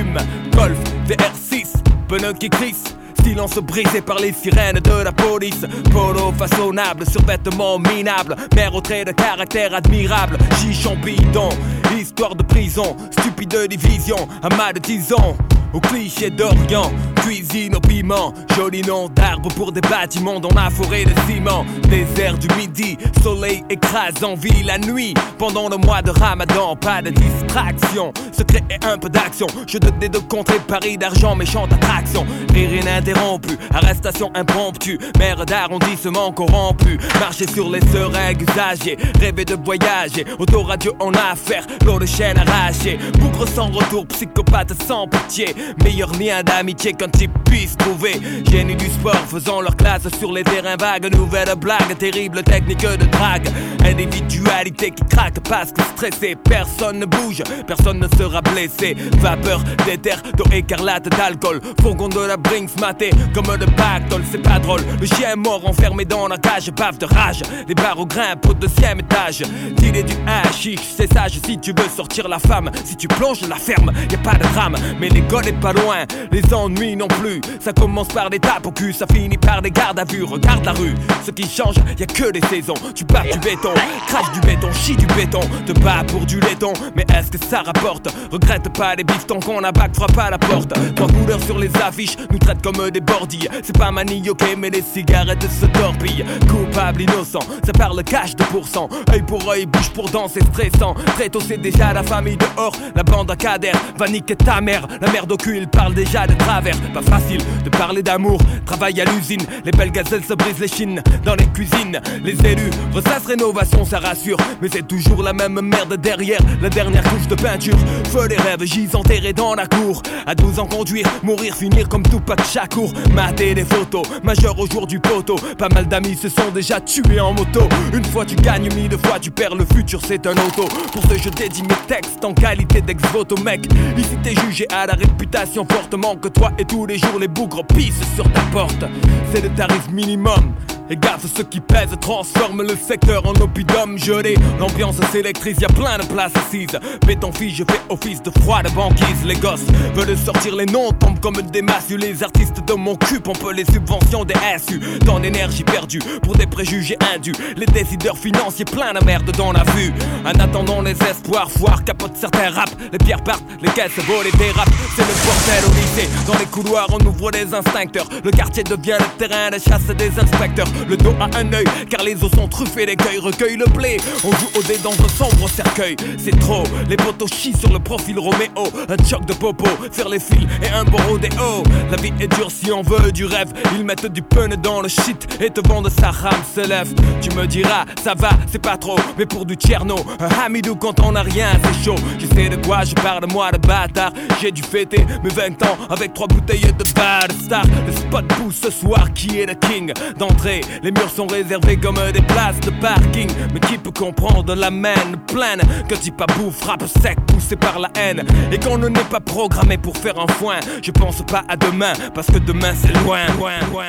Golf, VR6, pneus qui crissent. Silence brisé par les sirènes de la police. Polo façonnable, survêtement minable. Mère au trait de caractère admirable. Chichon bidon, histoire de prison. Stupide division, amas de tisons. Au cliché d'Orient, cuisine au piment, joli nom d'arbre pour des bâtiments dans la forêt de ciment. Désert du midi, soleil écrase en vie la nuit. Pendant le mois de ramadan, pas de distraction. Secret et un peu d'action. Je te des deux contrées Paris d'argent, méchante attraction. Rire ininterrompu, arrestation impromptue. Maire d'arrondissement corrompu. Marcher sur les seringues usagées, rêver de voyager. Autoradio en affaire, l'eau de chaîne arrachée. Bougre sans retour, psychopathe sans pitié. Meilleur lien d'amitié qu'un type puisse trouver. Génie du sport faisant leur classe sur les terrains vagues. Nouvelle blague, terrible technique de drague. Individualité qui craque parce que stressé. Personne ne bouge, personne ne sera blessé. Vapeur d'éther, d'eau écarlate, d'alcool. Fourgon de la Brinks maté comme de pactole, c'est pas drôle. Le chien est mort enfermé dans la cage, bave de rage. Les barres au grimpe au deuxième étage. Dealer du hashish, c'est sage si tu veux sortir la femme. Si tu plonges la ferme, y a pas de drame. Mais l'école est pas loin, les ennuis non plus. Ça commence par des tapes au cul, ça finit par des gardes à vue. Regarde la rue, ce qui change, y a que des saisons. Tu bats du béton, crache du béton, chie du béton. Te bats pour du laiton, mais est-ce que ça rapporte? Regrette pas les bifetons qu'on a bac, frappe à la porte. Trois couleurs sur les affiches, nous traitent comme des bordilles. C'est pas manioqué, mais les cigarettes se torpillent. Coupable, innocent, ça parle cash de pourcent. Œil pour œil, bouche pour dent, c'est stressant. Très tôt, déjà la famille dehors. La bande à cadère va niquer ta mère. La merde au cul, il parle déjà de travers. Pas facile de parler d'amour. Travail à l'usine, les belles gazelles se brisent les chines. Dans les cuisines, les élus ressassent rénovation, ça rassure. Mais c'est toujours la même merde derrière. La dernière couche de peinture. Feu les rêves, gis enterrés dans la cour. À 12 ans, conduire, mourir, finir comme tout Tupac Shakur. Mater des photos, majeur au jour du poteau. Pas mal d'amis se sont déjà tués en moto. Une fois tu gagnes, mille fois tu perds. Le futur, c'est un auto. Pour ce, je dédie mes textes en qualité d'ex-voto, mec. Ici, t'es jugé à la réputation fortement que toi et tous les jours les bougres pissent sur ta porte. C'est le tarif minimum. Et gaffe, ceux qui pèsent transforment le secteur en oppidum gelé. L'ambiance s'électrise, y a plein de places assises. Béton fille, je fais office de froide banquise. Les gosses veulent sortir les noms, tombent comme des massues. Les artistes de mon cul pompent les subventions des SU. Tant d'énergie perdue pour des préjugés indus. Les décideurs financiers plein de merde dans la vue. En attendant les espoirs, foire capote certains rap. Les pierres partent, les caisses volent et dérapent. C'est le bordel au lycée. Dans les couloirs, on ouvre les instincteurs. Le quartier devient le terrain de chasse des inspecteurs. Le dos à un œil, car les os sont truffés, l'écueil recueille le blé. On joue au dé dans un sombre cercueil. C'est trop, les poteaux chient sur le profil Roméo. Un choc de popo, faire les fils et un beau rodéo. La vie est dure si on veut du rêve. Ils mettent du pun dans le shit et te vendent sa rame se lève. Tu me diras, ça va, c'est pas trop, mais pour du tierno, un hamidou quand on a rien, c'est chaud. Je sais de quoi je parle, moi de bâtard. J'ai dû fêter mes 20 ans avec trois bouteilles de bad star. Le spot pousse ce soir, qui est le king d'entrée. Les murs sont réservés comme des places de parking. Mais qui peut comprendre la main pleine que dit bouffe, frappe sec, poussé par la haine. Et qu'on ne n'est pas programmé pour faire un foin. Je pense pas à demain, parce que demain c'est loin. loin, loin.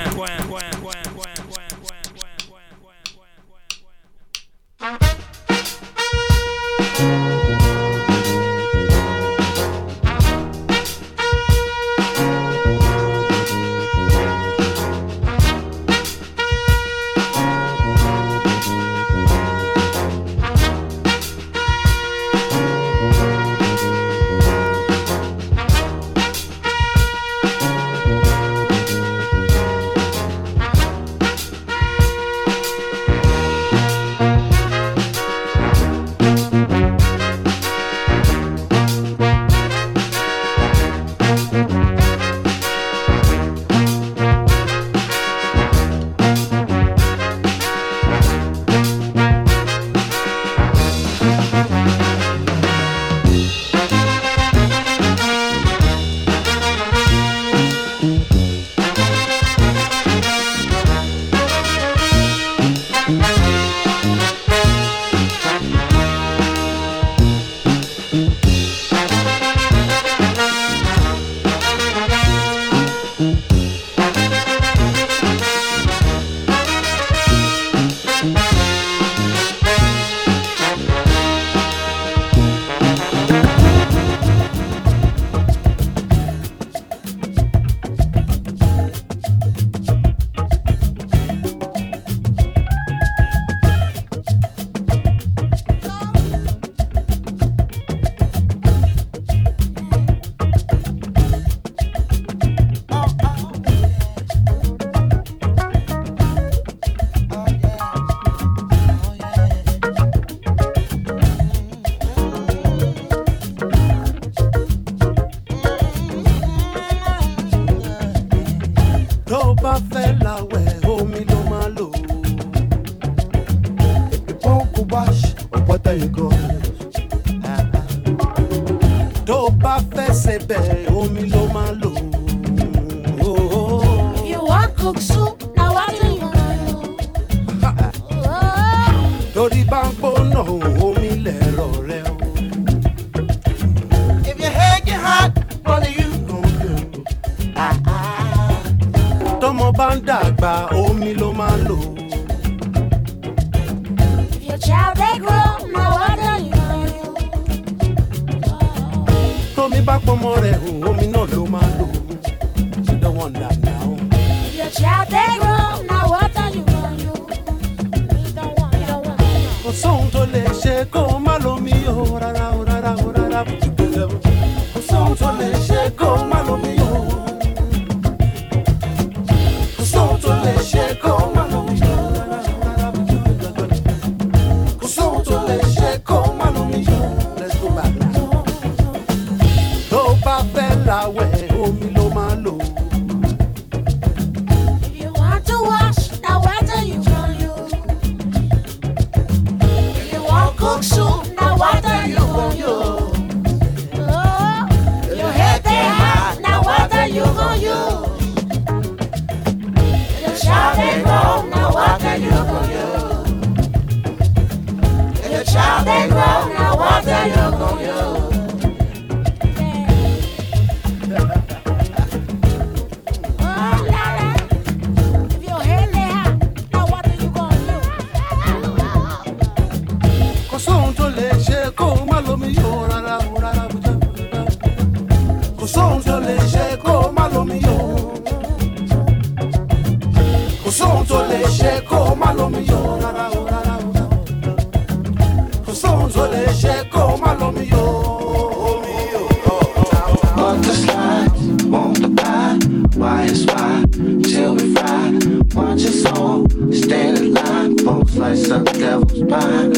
mess up devil's pie.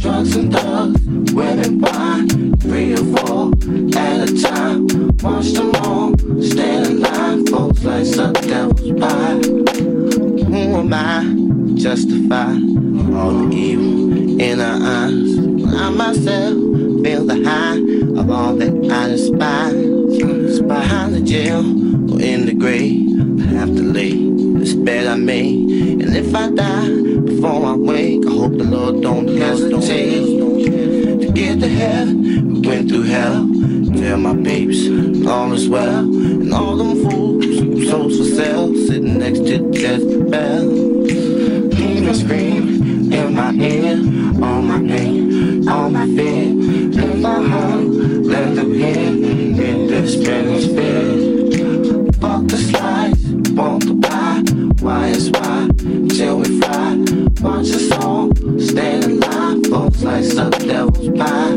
Drugs and thugs, women wine, three or four at a time. Watch them all, stand in line, folks like suck devil's pie. Who am I? Justify all the evil in our eyes. When I myself feel the high of all that I despise. It's behind the jail or in the grave. I have to lay this bed I made, and if I die before I wake. I hope the Lord don't hesitate to get to heaven. I went through hell. Tell my babes all is well, and all them fools, souls for sale, sitting next to death bell. Demons scream in my ear, all my pain, all my fear, in my heart, let them hear, in this spinning spirit. sun that was by.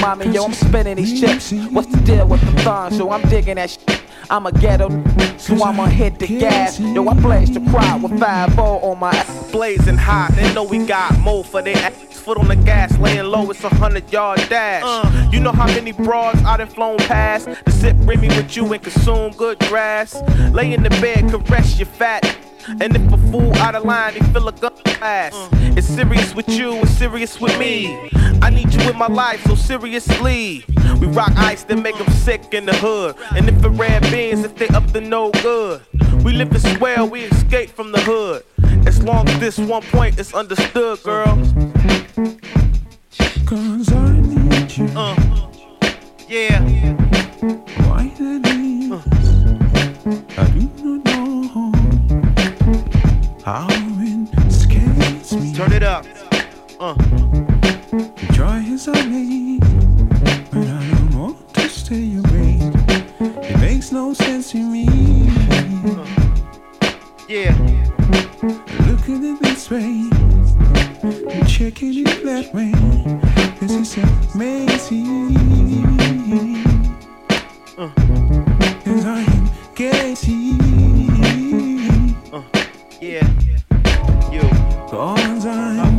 Mommy? Yo, I'm spinning these chips. What's the deal with the thongs? So I'm digging that shit. I'm a ghetto, so I'ma hit the gas. Yo, I blaze the crowd with 5 on my ass. Blazing hot, they know we got more for their ass. Foot on the gas, laying low, it's a hundred yard dash. Uh. You know how many broads I done flown past to sit bring me with you and consume good grass. Lay in the bed, caress your fat. And if a fool out of line, they feel a gun ass. It's serious with you, it's serious with me. I need you in my life, so seriously. We rock ice that make them sick in the hood. And if it red beans, if they up to no good. We live in swell, we escape from the hood. As long as this one point is understood, girl. Cause I need you. Uh, yeah. Why the days I do not know it scares me. Turn it up. Uh. Try as I may, but I don't want to stay away. It makes no sense to me. Yeah. Look at it this way, checking it that way. This is amazing. Cause I am getting. Yeah. You. Cause I,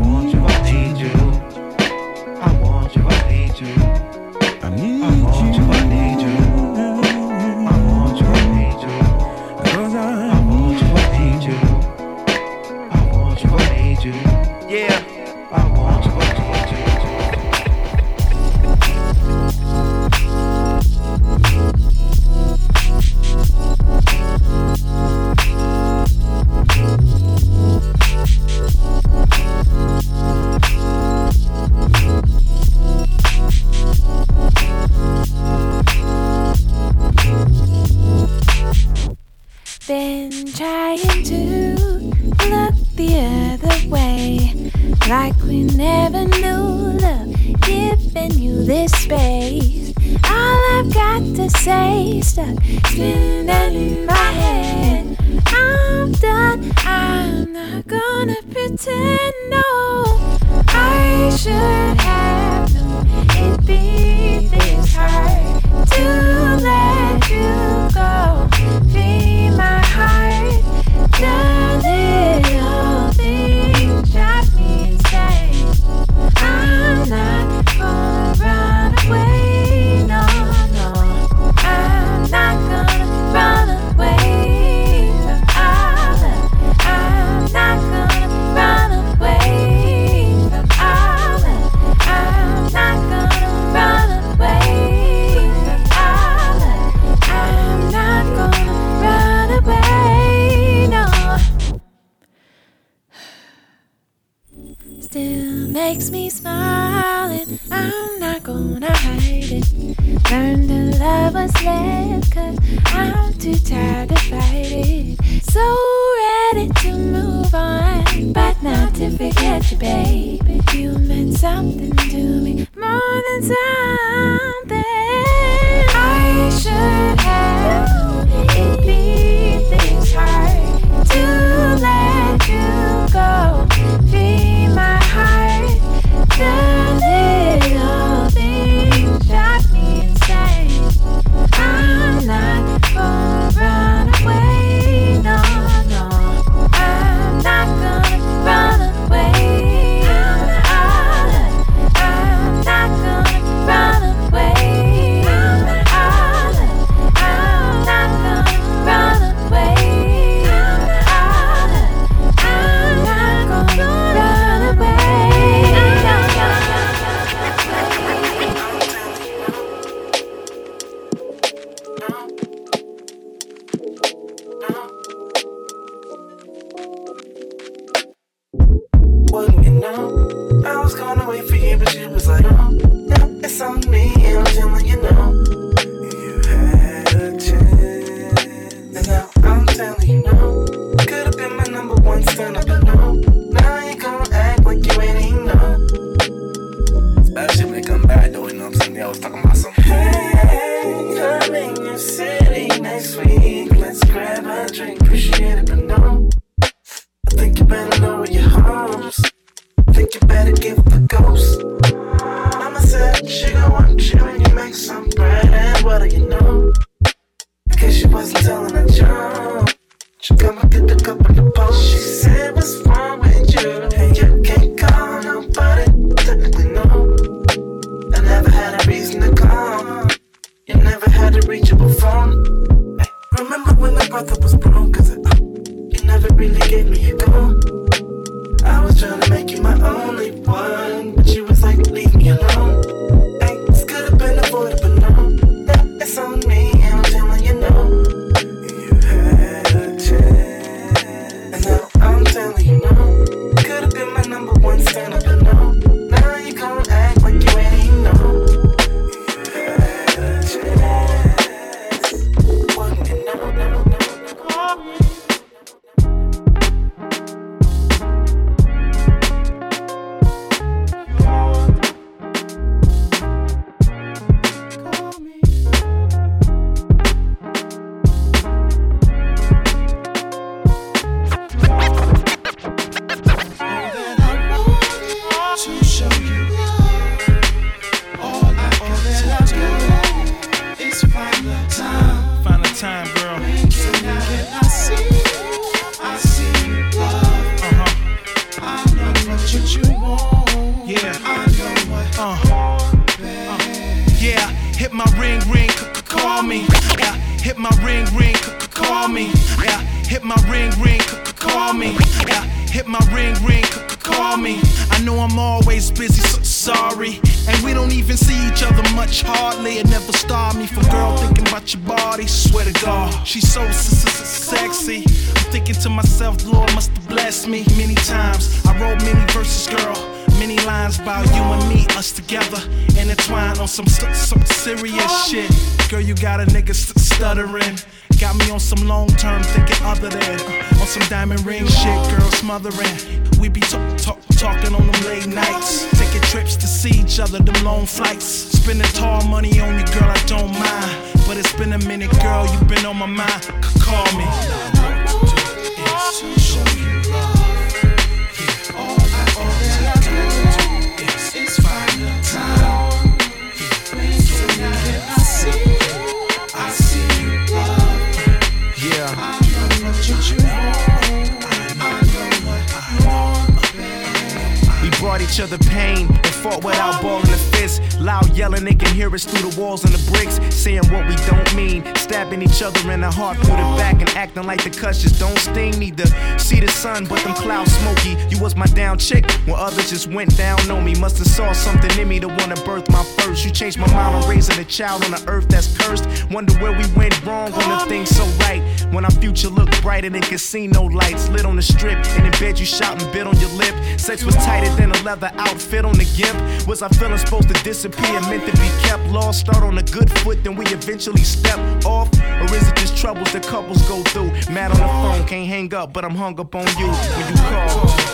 through the walls and the bricks, saying what we don't mean, stabbing each other in the heart through the back and acting like the cuts just don't sting. Need to see the sun, but them clouds smoky. You was my down chick when others just went down on me. Must have saw something in me to wanna birth my first. You changed my mind on raising a child on the earth that's cursed. Wonder where we went wrong when the thing so right. When our future looked brighter than casino lights, lit on the strip, and in bed you shouting bit on your lip. Sex was tighter than a leather outfit on the gimp. Was our feeling supposed to disappear, meant to be kept lost? Start on a good foot, then we eventually step off. Or is it just troubles that couples go through? Mad on the phone, can't hang up, but I'm hung up on you when you call.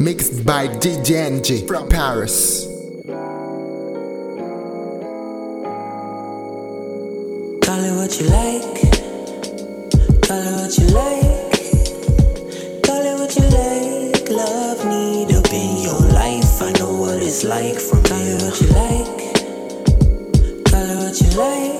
Mixed by DJ NG from Paris. Call it what you like. Call it what you like. Call it what you like. Love need up in your life. I know what it's like from Call here. It what you like. Call it what you like.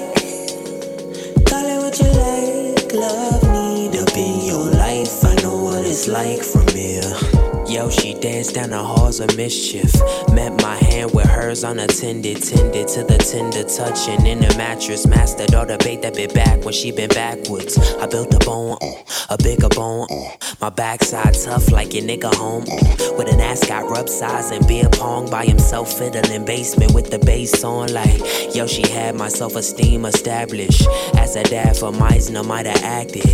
Call it what you like. Love need up in your life. I know what it's like from here. Yo, she danced down the halls of mischief. Met my hand with hers unattended. Tended to the tender touching in the mattress. Mastered all the bait that bit back when she been backwards. I built a bone, uh, a bigger bone. Uh, my backside tough like your nigga home. Uh, with an ascot rub size and beer pong by himself fiddling basement with the bass on. Like, yo, she had my self esteem established. As a dad for Meisner might have acted.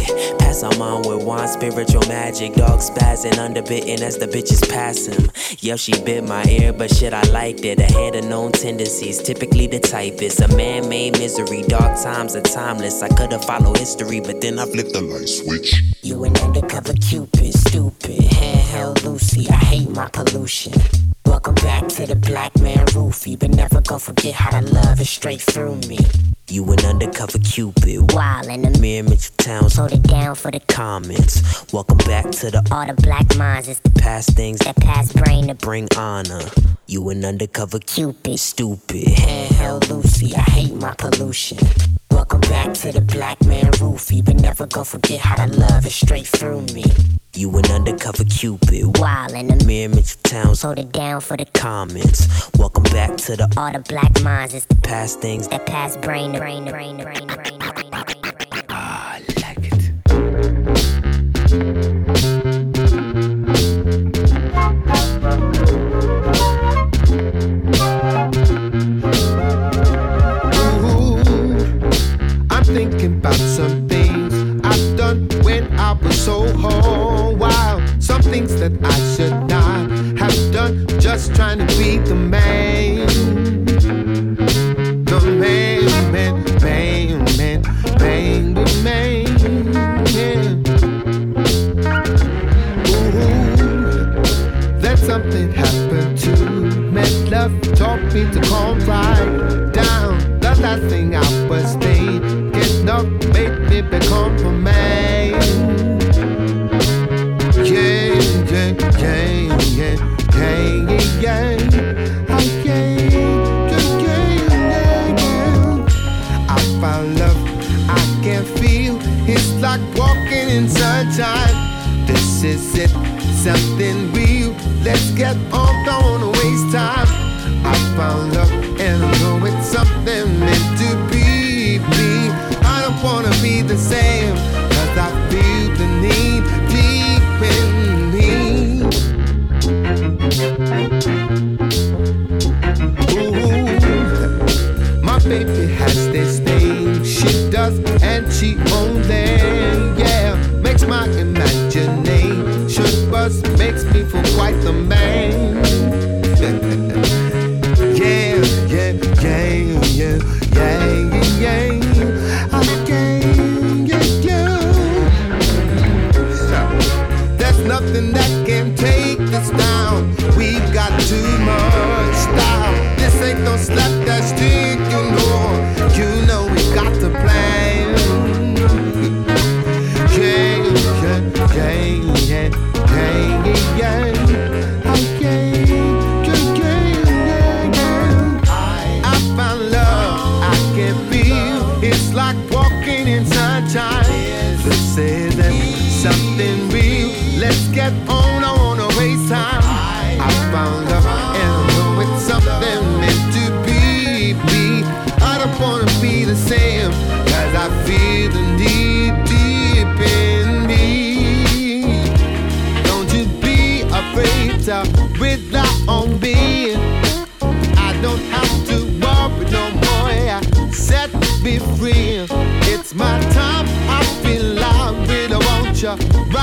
Pass her mom with wine, spiritual magic. Dog spazzing, underbitten as the bitches pass him. Yo, she bit my ear, but shit, I liked it. I had a known tendencies, typically the typist. A man made misery, dark times are timeless. I could've followed history, but then I flipped the light switch. You an undercover cupid, stupid, handheld Lucy. I hate my pollution. Welcome back to the black man roofie, but never gonna forget how to love is straight through me. You an undercover cupid, Wild in the Mirror Mitchell Towns, hold it down for the comments. Welcome back to the all the black minds. It's the past things that past brain to bring honor. You an undercover cupid, stupid, handheld Lucy. I hate my pollution. Welcome back to the black man roofie, but never gonna forget how to love is straight through me. You an undercover cupid, Wild in the Mirror Mitchell Towns, hold it down for the comments. Welcome back to the all the black minds. It's the past things that past brain brain brain brain brain brain to brain to brain that I should not have done, just trying to be the man. The man, man, man, man, man, the man. Ooh, that something happened to me. Love taught me to calm right something real. Let's get on,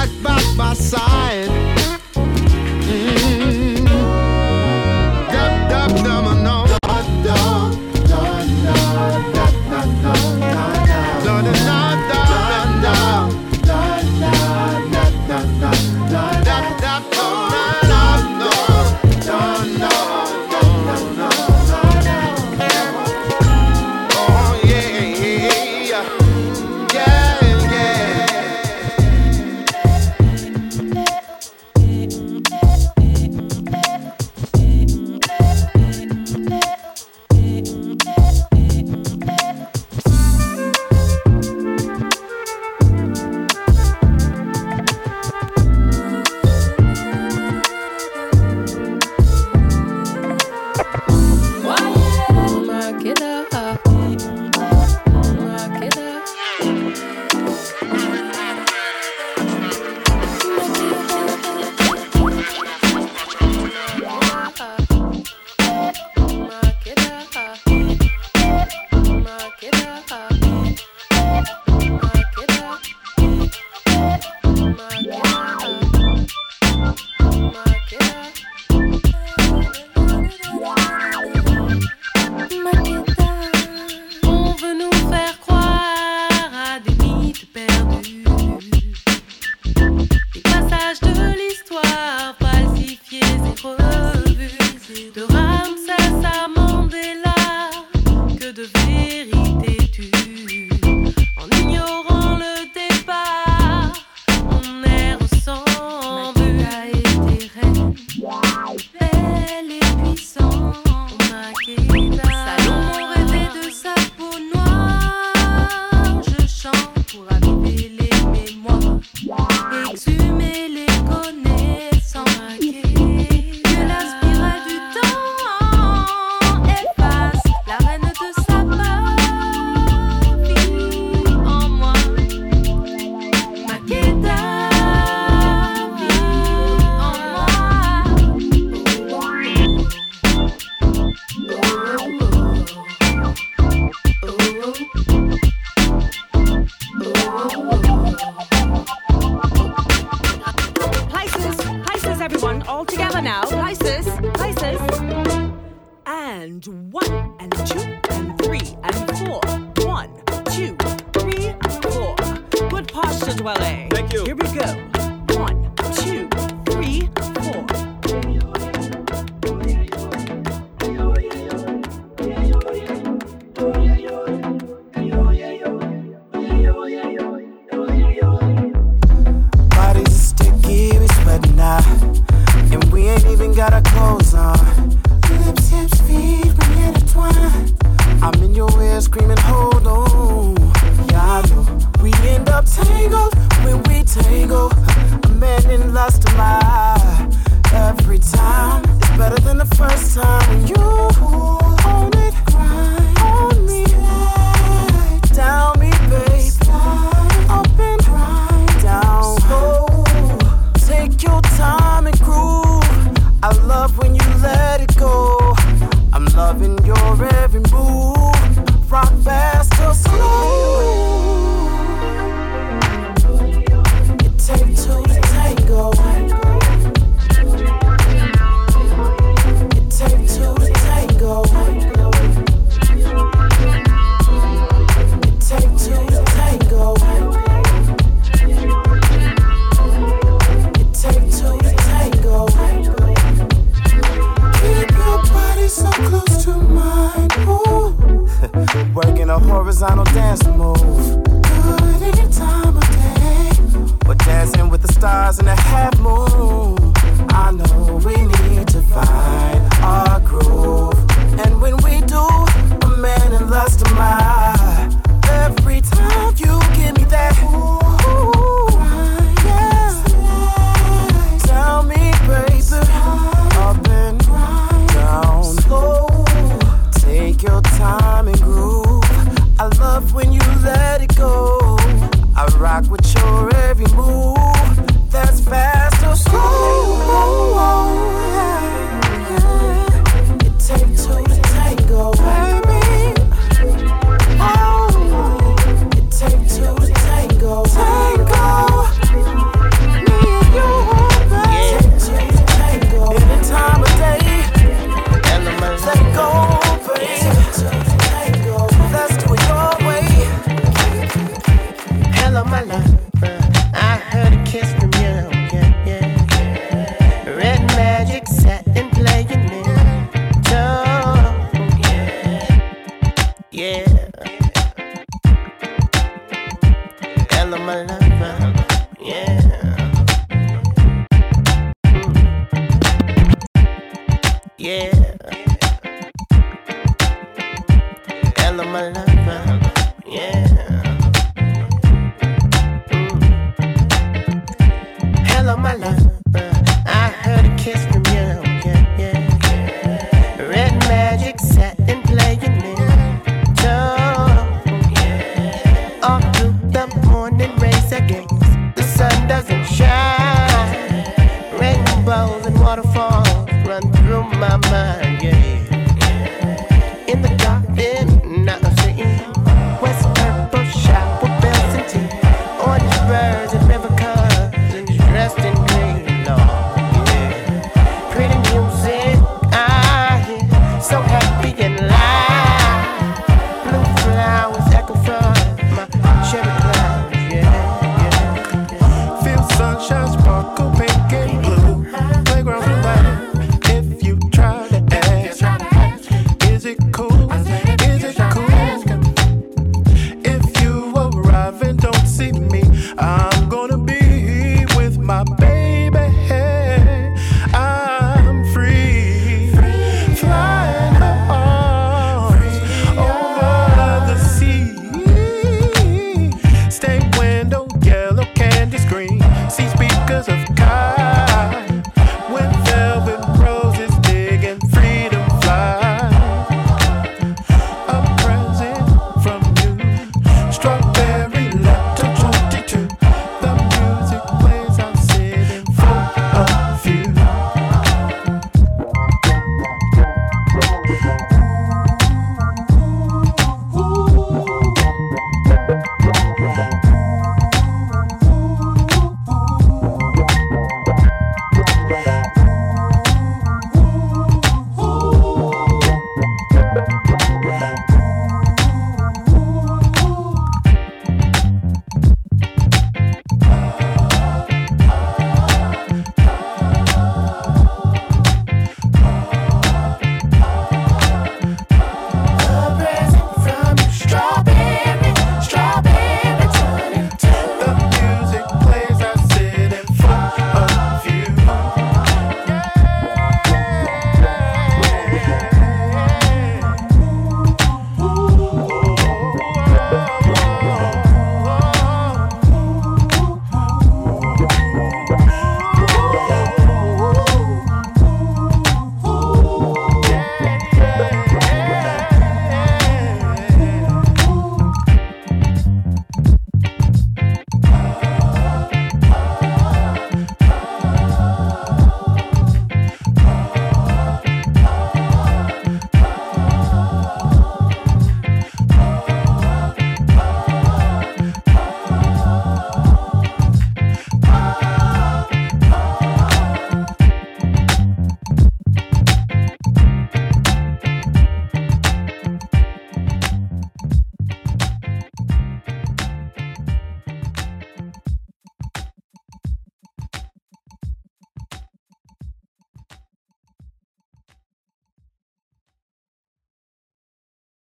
right by my side.